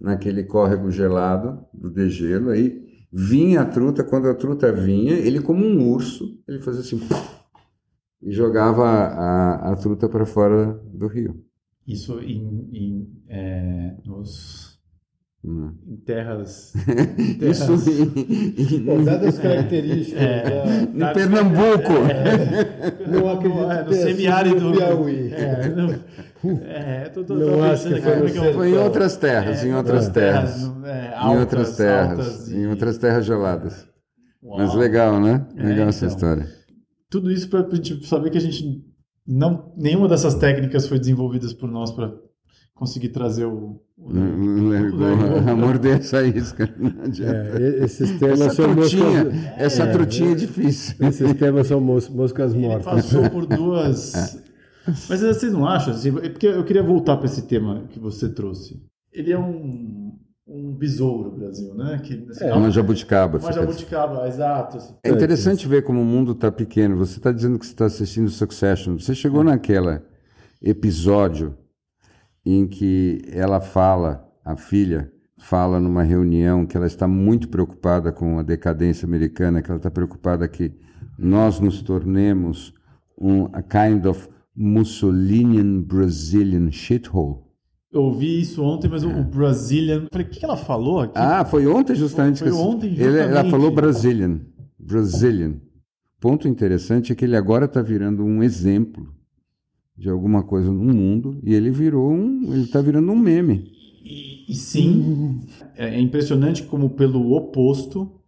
naquele córrego gelado do degelo. Aí vinha a truta, quando a truta vinha, ele, como um urso, ele fazia assim e jogava a, a truta para fora do rio. Isso em, em, é, nos, Hum. em terras. Isso em, Bom, dadas as características É. da- em Pernambuco. Não acredito no, é, no semiárido. no Piauí. É, não, é, tô, tô, tô Não acho que foi é que eu- Foi em outras terras, em outras terras. no- é, em altas, outras terras, altas e- em outras terras geladas. Uau. Mas legal, né? É, Legal essa então. história. Tudo isso para a gente saber que a gente não nenhuma dessas técnicas foi desenvolvidas por nós para conseguir trazer o, o- Não largou a morder essa isca. É, esses temas Essa são trutinha, moscas, essa trutinha é difícil. esses temas são mos- moscas Ele mortas. passou por duas. Mas vocês não acham? Assim, é porque eu queria voltar para esse tema que você trouxe. Ele é um, um besouro, Brasil, né? Que, assim, É uma jabuticaba. Uma jabuticaba, exato. assim. É interessante ver como o mundo está pequeno. Você está dizendo que você está assistindo Succession. Você chegou naquele episódio em que ela fala, a filha fala numa reunião que ela está muito preocupada com a decadência americana, que ela está preocupada que nós nos tornemos um a kind of Mussolinian Brazilian shithole. Eu ouvi isso ontem, mas o, o Brazilian. Falei, o que que ela falou aqui? Ah, foi ontem justamente. Foi que ontem, ele- ela justamente. falou Brazilian. Brazilian. Ponto interessante é que ele agora está virando um exemplo de alguma coisa no mundo e ele virou um, ele está virando um meme. E, e sim, é, é impressionante como pelo oposto,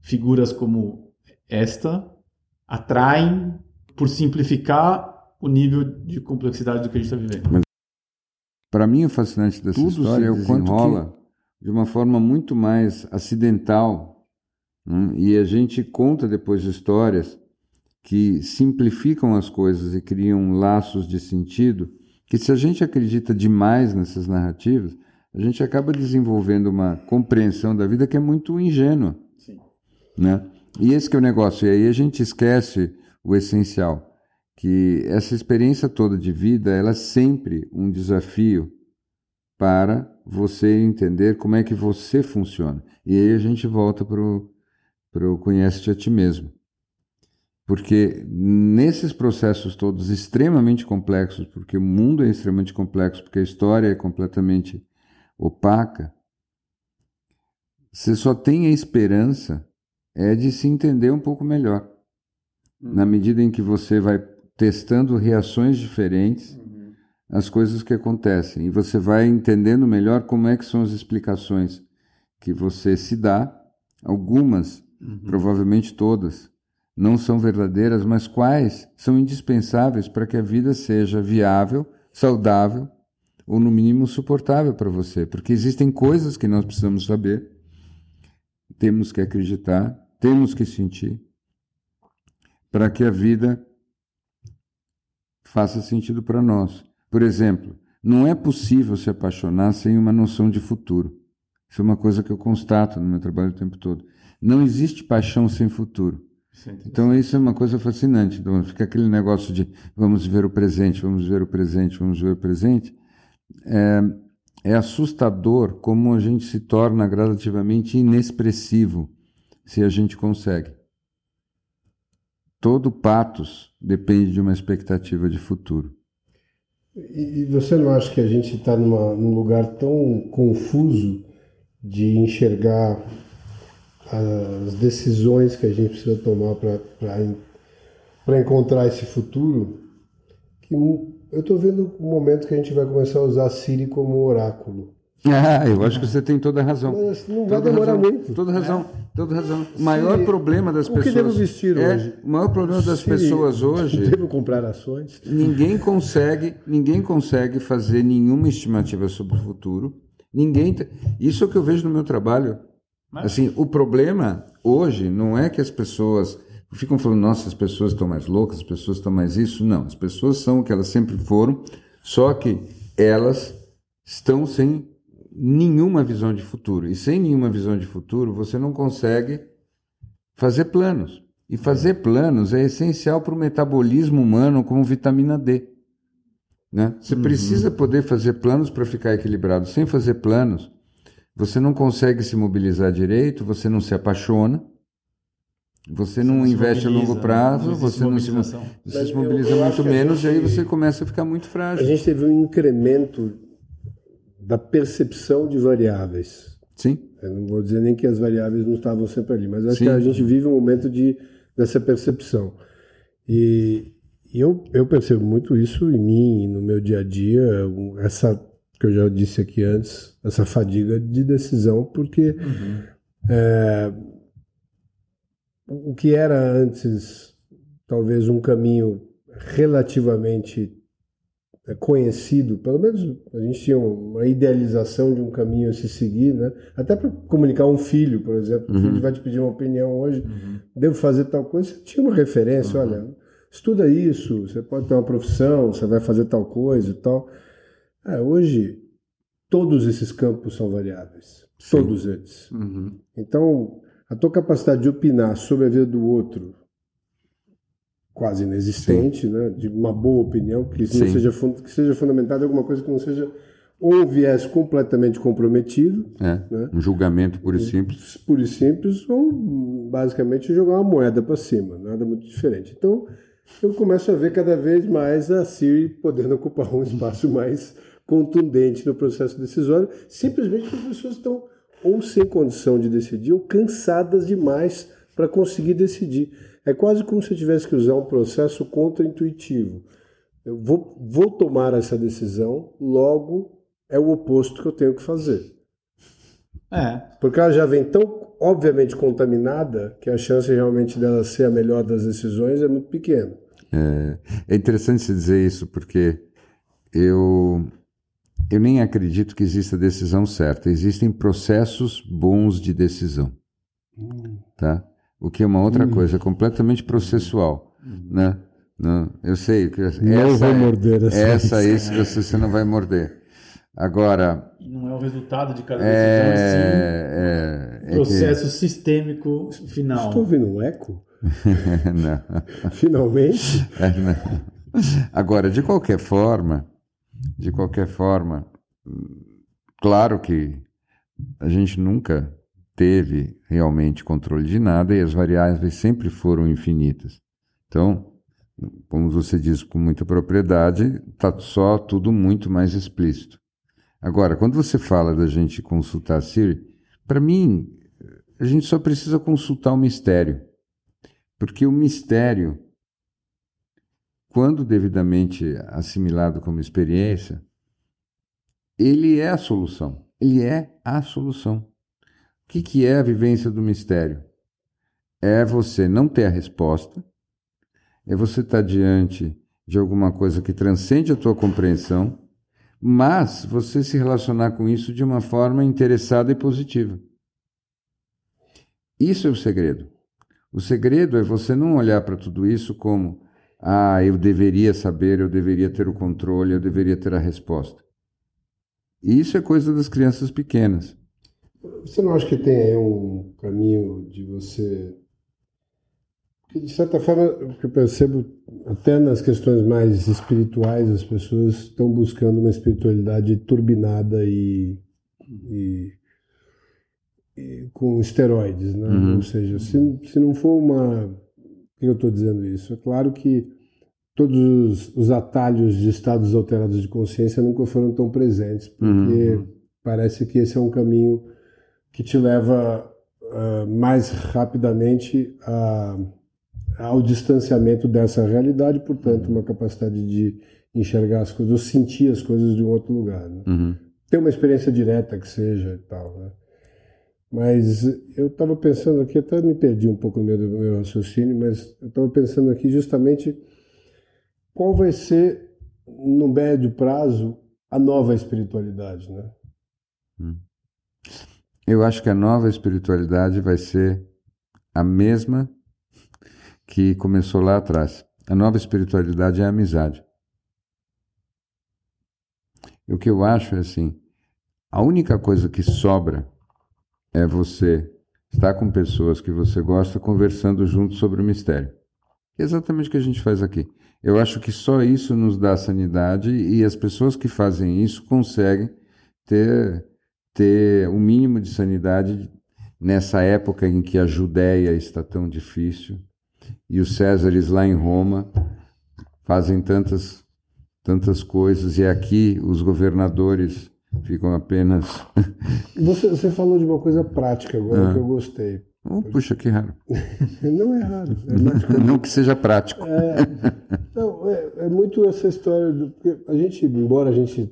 figuras como esta atraem por simplificar o nível de complexidade do que a gente está vivendo. Para mim o fascinante dessa Tudo história é o quanto desenrola que, de uma forma muito mais acidental hum, e a gente conta depois histórias que simplificam as coisas e criam laços de sentido que se a gente acredita demais nessas narrativas a gente acaba desenvolvendo uma compreensão da vida que é muito ingênua Sim. né? E esse que é o negócio. E aí a gente esquece o essencial, que essa experiência toda de vida, ela é sempre um desafio para você entender como é que você funciona. E aí a gente volta para o conhece-te a ti mesmo. Porque nesses processos todos extremamente complexos, porque o mundo é extremamente complexo, porque a história é completamente opaca, você só tem a esperança é de se entender um pouco melhor. Uhum. Na medida em que você vai testando reações diferentes uhum. às coisas que acontecem. E você vai entendendo melhor como é que são as explicações que você se dá. Algumas, uhum. provavelmente todas, não são verdadeiras, mas quais são indispensáveis para que a vida seja viável, saudável ou, no mínimo, suportável para você. Porque existem coisas que nós precisamos saber, temos que acreditar, temos que sentir, para que a vida faça sentido para nós. Por exemplo, não é possível se apaixonar sem uma noção de futuro. Isso é uma coisa que eu constato no meu trabalho o tempo todo. Não existe paixão sem futuro. Então isso é uma coisa fascinante. Então fica aquele negócio de vamos ver o presente, vamos ver o presente, vamos ver o presente. É, é assustador como a gente se torna gradativamente inexpressivo se a gente consegue. Todo patos depende de uma expectativa de futuro. E você não acha que a gente está num lugar tão confuso de enxergar as decisões que a gente precisa tomar para encontrar esse futuro, que eu estou vendo o um momento que a gente vai começar a usar Siri como oráculo. Ah, eu acho que você tem toda a razão. Mas não vai toda demorar razão, muito. Toda razão, é. toda razão. O maior Siri, problema das o pessoas. O que devo vestir é, hoje? O maior problema das Siri, pessoas hoje. Devo comprar ações? Ninguém consegue, ninguém consegue fazer nenhuma estimativa sobre o futuro. Ninguém. Isso é o que eu vejo no meu trabalho. Mas... Assim, o problema hoje não é que as pessoas ficam falando, nossa, as pessoas estão mais loucas, as pessoas estão mais isso. Não, as pessoas são o que elas sempre foram, só que elas estão sem nenhuma visão de futuro. E sem nenhuma visão de futuro, você não consegue fazer planos. E fazer planos é essencial para o metabolismo humano como vitamina D. Né? Você uhum. precisa poder fazer planos para ficar equilibrado. Sem fazer planos, você não consegue se mobilizar direito, você não se apaixona, você não, não investe a longo prazo, não você não se, você se mobiliza eu, eu muito menos gente, e aí você começa a ficar muito frágil. A gente teve um incremento da percepção de variáveis. Sim. Eu não vou dizer nem que as variáveis não estavam sempre ali, mas acho Sim. que a gente vive um momento de, dessa percepção. E, e eu, eu percebo muito isso em mim, no meu dia a dia, essa que eu já disse aqui antes, essa fadiga de decisão, porque uhum. é, o que era antes talvez um caminho relativamente conhecido, pelo menos a gente tinha uma idealização de um caminho a se seguir, né? Até para comunicar um filho, por exemplo, uhum. o filho vai te pedir uma opinião hoje, uhum. devo fazer tal coisa, você tinha uma referência, uhum. olha, estuda isso, você pode ter uma profissão, você vai fazer tal coisa e tal. É, hoje, todos esses campos são variáveis. Sim. Todos eles. Uhum. Então, a tua capacidade de opinar sobre a vida do outro, quase inexistente, né? de uma boa opinião, que, não seja, que seja fundamentada em alguma coisa que não seja ou um viés completamente comprometido. É, né? Um julgamento puro e simples. Puro e simples, ou basicamente jogar uma moeda para cima, nada muito diferente. Então, eu começo a ver cada vez mais a Siri podendo ocupar um espaço mais contundente no processo decisório, simplesmente porque as pessoas estão ou sem condição de decidir ou cansadas demais para conseguir decidir. É quase como se eu tivesse que usar um processo contra-intuitivo. Eu vou, vou tomar essa decisão, logo é o oposto que eu tenho que fazer. É. Porque ela já vem tão obviamente contaminada que a chance realmente dela ser a melhor das decisões é muito pequena. É, é interessante você dizer isso, porque eu eu nem acredito que exista decisão certa. Existem processos bons de decisão, hum. tá? O que é uma outra hum. coisa, completamente processual, hum. né? Não, eu sei que essa, não vai morder essa, essa isso você, você não vai morder. Agora. Não é o resultado de cada é, decisão, é, sim. É, é processo que... sistêmico final. Estou ouvindo um eco? não. Finalmente? É, não. Agora, de qualquer forma, de qualquer forma, claro que a gente nunca teve realmente controle de nada e as variáveis sempre foram infinitas. Então, como você diz com muita propriedade, está só tudo muito mais explícito. Agora, quando você fala da gente consultar a Siri, para mim, a gente só precisa consultar o mistério. Porque o mistério, quando devidamente assimilado como experiência, ele é a solução. Ele é a solução. Que, que é a vivência do mistério? É você não ter a resposta, é você estar diante de alguma coisa que transcende a tua compreensão, mas você se relacionar com isso de uma forma interessada e positiva. Isso é o segredo. O segredo é você não olhar para tudo isso como ah, eu deveria saber, eu deveria ter o controle, eu deveria ter a resposta. Isso é coisa das crianças pequenas. Você não acha que tem aí um caminho de você de certa forma, o que eu percebo, até nas questões mais espirituais, as pessoas estão buscando uma espiritualidade turbinada e, e, e com esteroides, né? Uhum. Ou seja, se, se não for uma. Por que eu estou dizendo isso? É claro que todos os, os, atalhos de estados alterados de consciência nunca foram tão presentes, porque uhum. parece que esse é um caminho que te leva uh, mais rapidamente a ao distanciamento dessa realidade, portanto, uma capacidade de enxergar as coisas, ou sentir as coisas de um outro lugar. Né? Uhum. Ter uma experiência direta que seja e tal. Né? Mas eu estava pensando aqui, até me perdi um pouco no meu, meu raciocínio, mas eu estava pensando aqui justamente qual vai ser, no médio prazo, a nova espiritualidade. Né? Hum. Eu acho que a nova espiritualidade vai ser a mesma que começou lá atrás. A nova espiritualidade é a amizade. O que eu acho é assim: a única coisa que sobra é você estar com pessoas que você gosta conversando juntos sobre o mistério. Exatamente o que a gente faz aqui. Eu acho que só isso nos dá sanidade e as pessoas que fazem isso conseguem ter, ter o um mínimo de sanidade nessa época em que a Judéia está tão difícil e os Césares lá em Roma fazem tantas, tantas coisas, e aqui os governadores ficam apenas. você, você falou de uma coisa prática agora ah. que eu gostei. Oh, puxa, que raro. não é raro. É não que seja prático. É, não, é, é, muito essa história. Do, a gente, embora a gente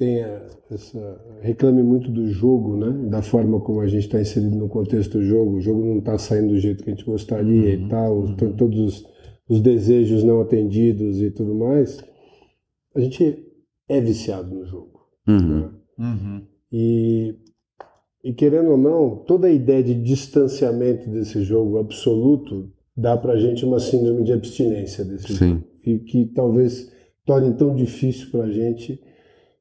tenha essa reclame muito do jogo, né? Da forma como a gente está inserido no contexto do jogo. O jogo não está saindo do jeito que a gente gostaria uhum, e tal. Uhum. Todos os, os, desejos não atendidos e tudo mais. A gente é viciado no jogo. Uhum. Né? Uhum. E, e querendo ou não, toda a ideia de distanciamento desse jogo absoluto dá para a gente uma síndrome de abstinência desse Sim. jogo. E que talvez torne tão difícil para a gente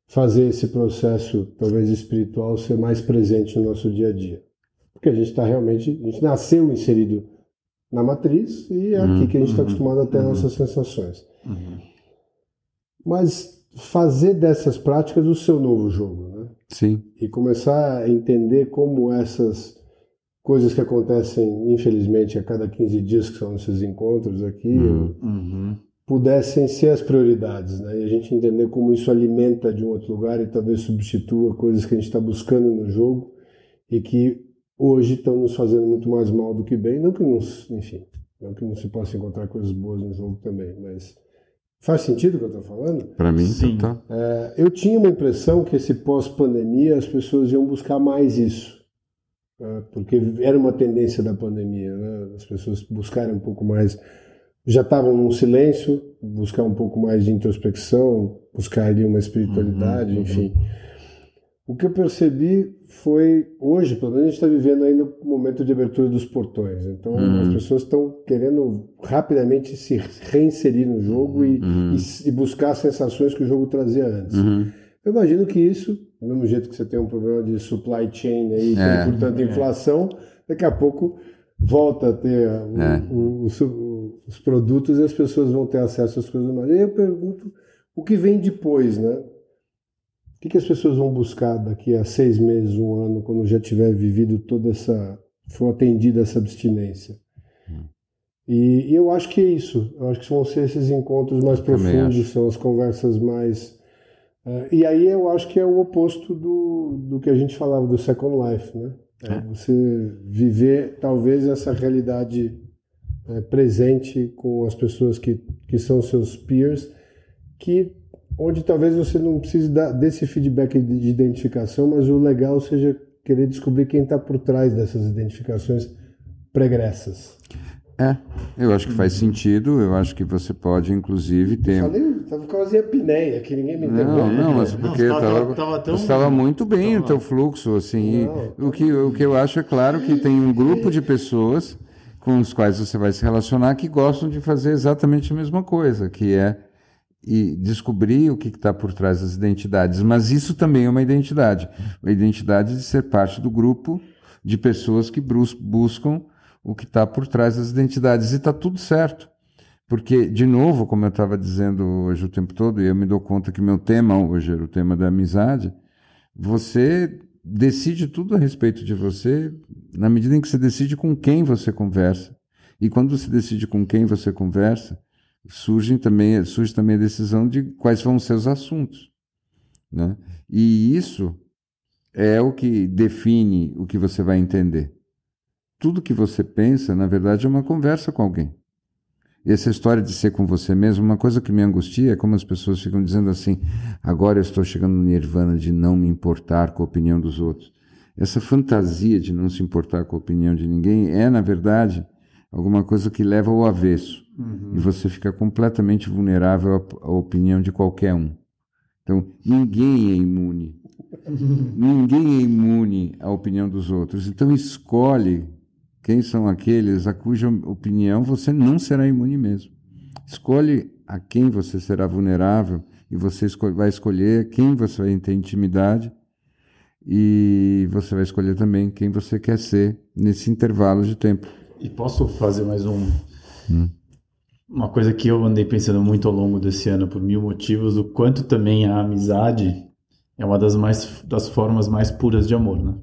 fazer esse processo, talvez espiritual, ser mais presente no nosso dia a dia. Porque a gente está realmente, a gente nasceu inserido na matriz e é aqui que a gente está uhum. acostumado a ter uhum. nossas sensações. Uhum. Mas fazer dessas práticas o seu novo jogo, né? Sim. E começar a entender como essas coisas que acontecem, infelizmente, a cada 15 dias, que são esses encontros aqui, uhum. Pudessem ser as prioridades, né? E a gente entender como isso alimenta de um outro lugar e talvez substitua coisas que a gente está buscando no jogo e que hoje estão nos fazendo muito mais mal do que bem. Não que não, enfim, não que não se possa encontrar coisas boas no jogo também, mas faz sentido o que eu estou falando? Para mim, sim. Tá. É, eu tinha uma impressão que esse pós-pandemia as pessoas iam buscar mais isso. Né? Porque era uma tendência da pandemia, né? as pessoas buscarem um pouco mais já estavam num silêncio, buscar um pouco mais de introspecção, buscar ali uma espiritualidade, uhum, enfim. Uhum. O que eu percebi foi, hoje, pelo menos a gente está vivendo ainda um momento de abertura dos portões. Então uhum. as pessoas estão querendo rapidamente se reinserir no jogo e, uhum. e, e, buscar as sensações que o jogo trazia antes. Uhum. Eu imagino que isso, do mesmo jeito que você tem um problema de supply chain aí, é. portanto, inflação, daqui a pouco volta a ter o, é. o, o os produtos e as pessoas vão ter acesso às coisas mais. E eu pergunto o que vem depois, né? O que, que as pessoas vão buscar daqui a seis meses, um ano, quando já tiver vivido toda essa. for atendida essa abstinência? Hum. E, e, eu acho que é isso. Eu acho que vão ser esses encontros mais profundos, são as conversas mais. Uh, e aí eu acho que é o oposto do, do que a gente falava do Second Life, né? É, é. Você viver talvez essa realidade é, presente com as pessoas que, que são seus peers, que onde talvez você não precise dar, desse feedback de identificação, mas o legal seja querer descobrir quem está por trás dessas identificações pregressas. É, eu acho que faz sentido. Eu acho que você pode, inclusive, ter. Eu falei, tava quase a apneia, que ninguém me entendeu. Não, não, mas porque estava muito bem tava... o teu fluxo, assim. Não, o, que, o que eu acho é claro que tem um grupo de pessoas com os quais você vai se relacionar que gostam de fazer exatamente a mesma coisa, que é e descobrir o que está por trás das identidades. Mas isso também é uma identidade. A identidade de ser parte do grupo de pessoas que buscam o que está por trás das identidades. E está tudo certo. Porque, de novo, como eu estava dizendo hoje o tempo todo, e eu me dou conta que meu tema hoje era o tema da amizade, você decide tudo a respeito de você na medida em que você decide com quem você conversa. E quando você decide com quem você conversa, surge também, surge também a decisão de quais vão ser os assuntos. Né? E isso é o que define o que você vai entender. Tudo que você pensa, na verdade, é uma conversa com alguém. Essa história de ser com você mesmo, uma coisa que me angustia é como as pessoas ficam dizendo assim: agora eu estou chegando no nirvana de não me importar com a opinião dos outros. Essa fantasia de não se importar com a opinião de ninguém é, na verdade, alguma coisa que leva ao avesso. Uhum. E você fica completamente vulnerável à, à opinião de qualquer um. Então, ninguém é imune. ninguém é imune à opinião dos outros. Então, escolhe quem são aqueles a cuja opinião você não será imune mesmo. Escolhe a quem você será vulnerável e você vai escolher quem você vai ter intimidade e você vai escolher também quem você quer ser nesse intervalo de tempo. E posso fazer mais um. Hum. Uma coisa que eu andei pensando muito ao longo desse ano, por mil motivos, o quanto também a amizade é uma das, mais, das formas mais puras de amor, né?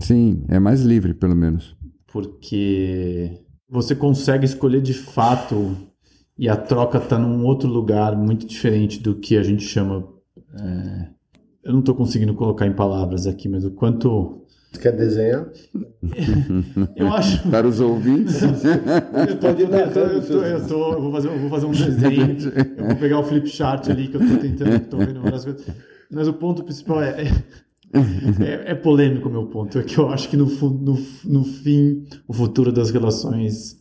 Sim, é mais livre, pelo menos. Porque você consegue escolher de fato e a troca está num outro lugar muito diferente do que a gente chama. É... eu não estou conseguindo colocar em palavras aqui, mas o quanto Tu quer desenhar? eu acho. Para os ouvintes. eu, tô, eu, tô, eu, tô, eu, tô, eu, vou fazer, eu vou fazer um desenho. Eu vou pegar o flip chart ali que eu estou tentando, estou vendo várias coisas. Mas o ponto principal é, é, é, é polêmico o meu ponto. É que eu acho que no, no, no fim, o futuro das relações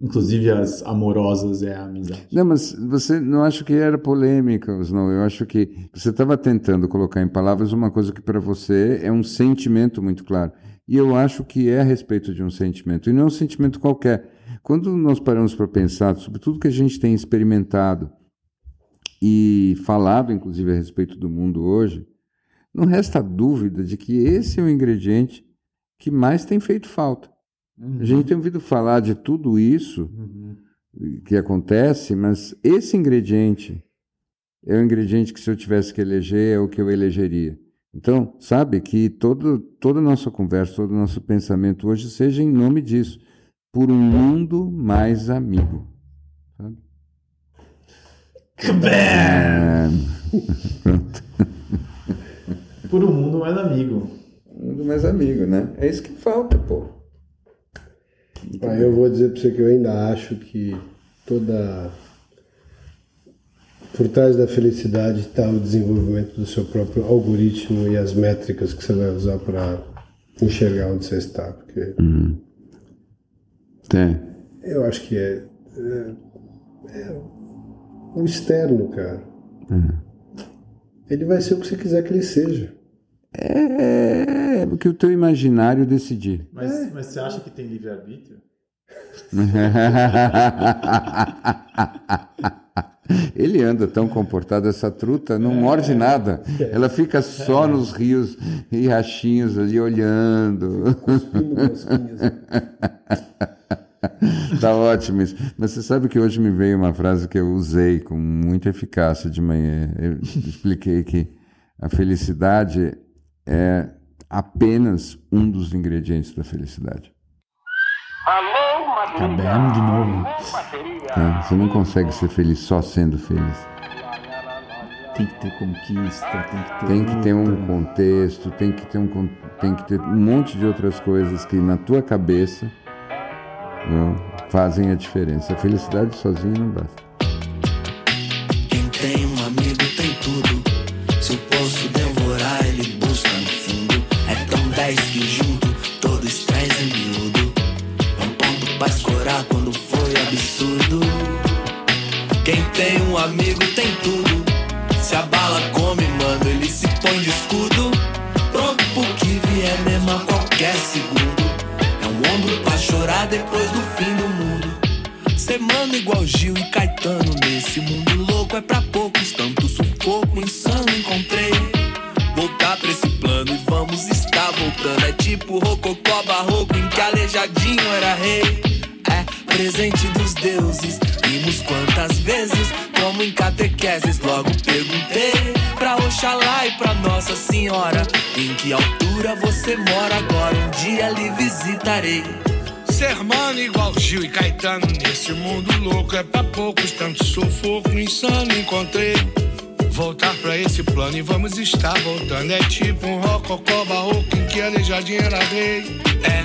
Inclusive as amorosas é a amizade. Não, mas você não acha que era polêmica, não? Eu acho que você estava tentando colocar em palavras uma coisa que para você é um sentimento muito claro. E eu acho que é a respeito de um sentimento, e não é um sentimento qualquer. Quando nós paramos para pensar sobre tudo que a gente tem experimentado e falado, inclusive, a respeito do mundo hoje, não resta dúvida de que esse é o ingrediente que mais tem feito falta. Uhum. A gente tem ouvido falar de tudo isso uhum. que acontece, mas esse ingrediente é o ingrediente que, se eu tivesse que eleger, é o que eu elegeria. Então, sabe que todo, toda a nossa conversa, todo o nosso pensamento hoje seja em nome disso, por um mundo mais amigo. Sabe? É... por um mundo mais amigo. Um mundo mais amigo, né? É isso que falta, pô. Ah, eu vou dizer para você que eu ainda acho que toda. Por trás da felicidade está o desenvolvimento do seu próprio algoritmo e as métricas que você vai usar para enxergar onde você está. Porque. Uhum. Tem. Eu acho que é. É, é o externo, cara. Uhum. Ele vai ser o que você quiser que ele seja. É, é o que o teu imaginário decidir. Mas, é. mas você acha que tem livre-arbítrio? Ele anda tão comportado, essa truta não morde nada. Ela fica só nos rios e rachinhos ali olhando. tá ótimo isso. Mas você sabe que hoje me veio uma frase que eu usei com muita eficácia de manhã. Eu expliquei que A felicidade é apenas um dos ingredientes da felicidade. Acabamos de novo. Tá? Você não consegue ser feliz só sendo feliz. Tem que ter conquista, tem que ter. Tem que ter um contexto, tem que ter um, tem que ter um monte de outras coisas que na tua cabeça não, fazem a diferença. A felicidade sozinha não basta. Quem tem um amigo tem tudo. Se o poço devorar, no fundo. É tão dez que junto todo estresse é miúdo. É um ponto pra escorar quando foi absurdo. Quem tem um amigo tem tudo. Se a bala come, mano, ele se põe de escudo. Pronto pro que vier mesmo a qualquer segundo. É um ombro pra chorar depois do fim do mundo. Ser mano igual Gil e Caetano nesse mundo louco é pra poucos. Tanto sufoco estar voltando. É tipo rococó barroco em que Aleijadinho era rei. É presente dos deuses. Vimos quantas vezes, como em catequeses. Logo perguntei pra Oxalá e pra Nossa Senhora: Em que altura você mora agora? Um dia lhe visitarei. Ser mano igual Gil e Caetano Nesse mundo louco é pra poucos Tanto sufoco insano encontrei Voltar pra esse plano e vamos estar voltando. É tipo um rococó barroco Em que Aleijadinho era rei. É,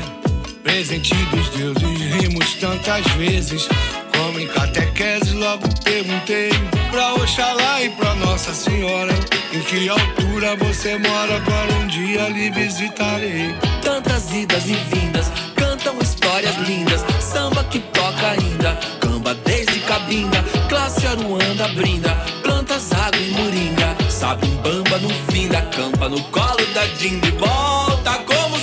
presente dos deuses Rimos tantas vezes. Como em catequese logo perguntei Pra Oxalá e pra Nossa Senhora Em que altura você mora. Agora um dia lhe visitarei. Tantas idas e vindas, cantam histórias lindas. Samba que toca ainda, camba desde cabinda. Classe Aruanda brinda, água e moringa. Sabe um bamba no fim da campa, no colo da Dinda e volta como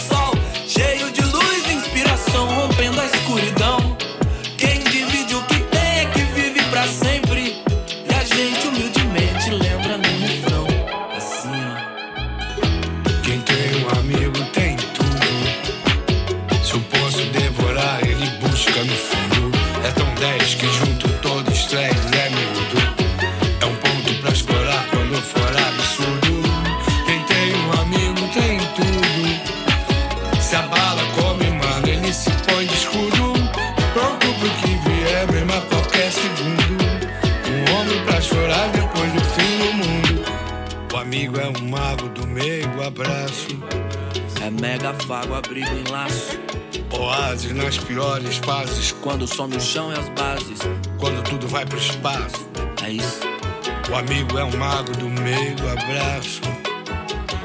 mago do meio, abraço. É mega vago, abrigo em laço. Oásis nas piores fases, Quando some o chão e as bases. quando tudo vai pro espaço. É isso. O amigo é um mago do meio, abraço,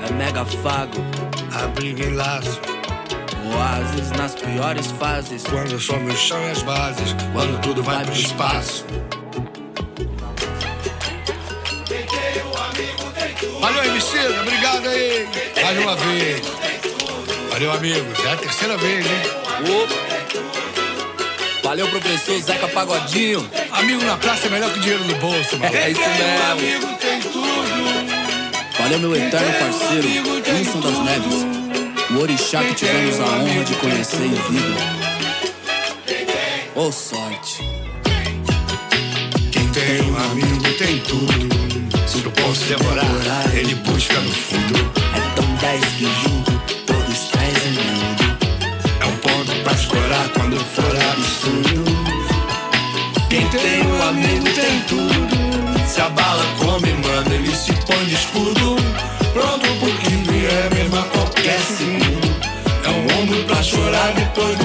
É mega fago. abriga em laço. Oásis nas piores fases. Quando some o chão e as bases, quando tudo vai pro espaço. Valeu, Emicida, obrigado aí. Mais uma vez. Valeu, amigos. É a terceira vez, hein? Opa. Valeu, professor Zeca Pagodinho. Amigo na praça é melhor que dinheiro no bolso, mano. É isso mesmo. amigo tem tudo. Valeu, meu eterno parceiro, Wilson das Neves. O orixá que tivemos a honra de conhecer em vida. Ô sorte. Quem tem um amigo tem tudo eu posso devorar. Ele busca no fundo. É tão dez que junto todos trazem mundo. É um ponto pra explorar quando for absurdo. Quem tem o um amigo tem tudo. Se a bala come, manda, ele se põe de escudo. Pronto pro que é mesmo a qualquer segundo. É um ombro pra chorar depois do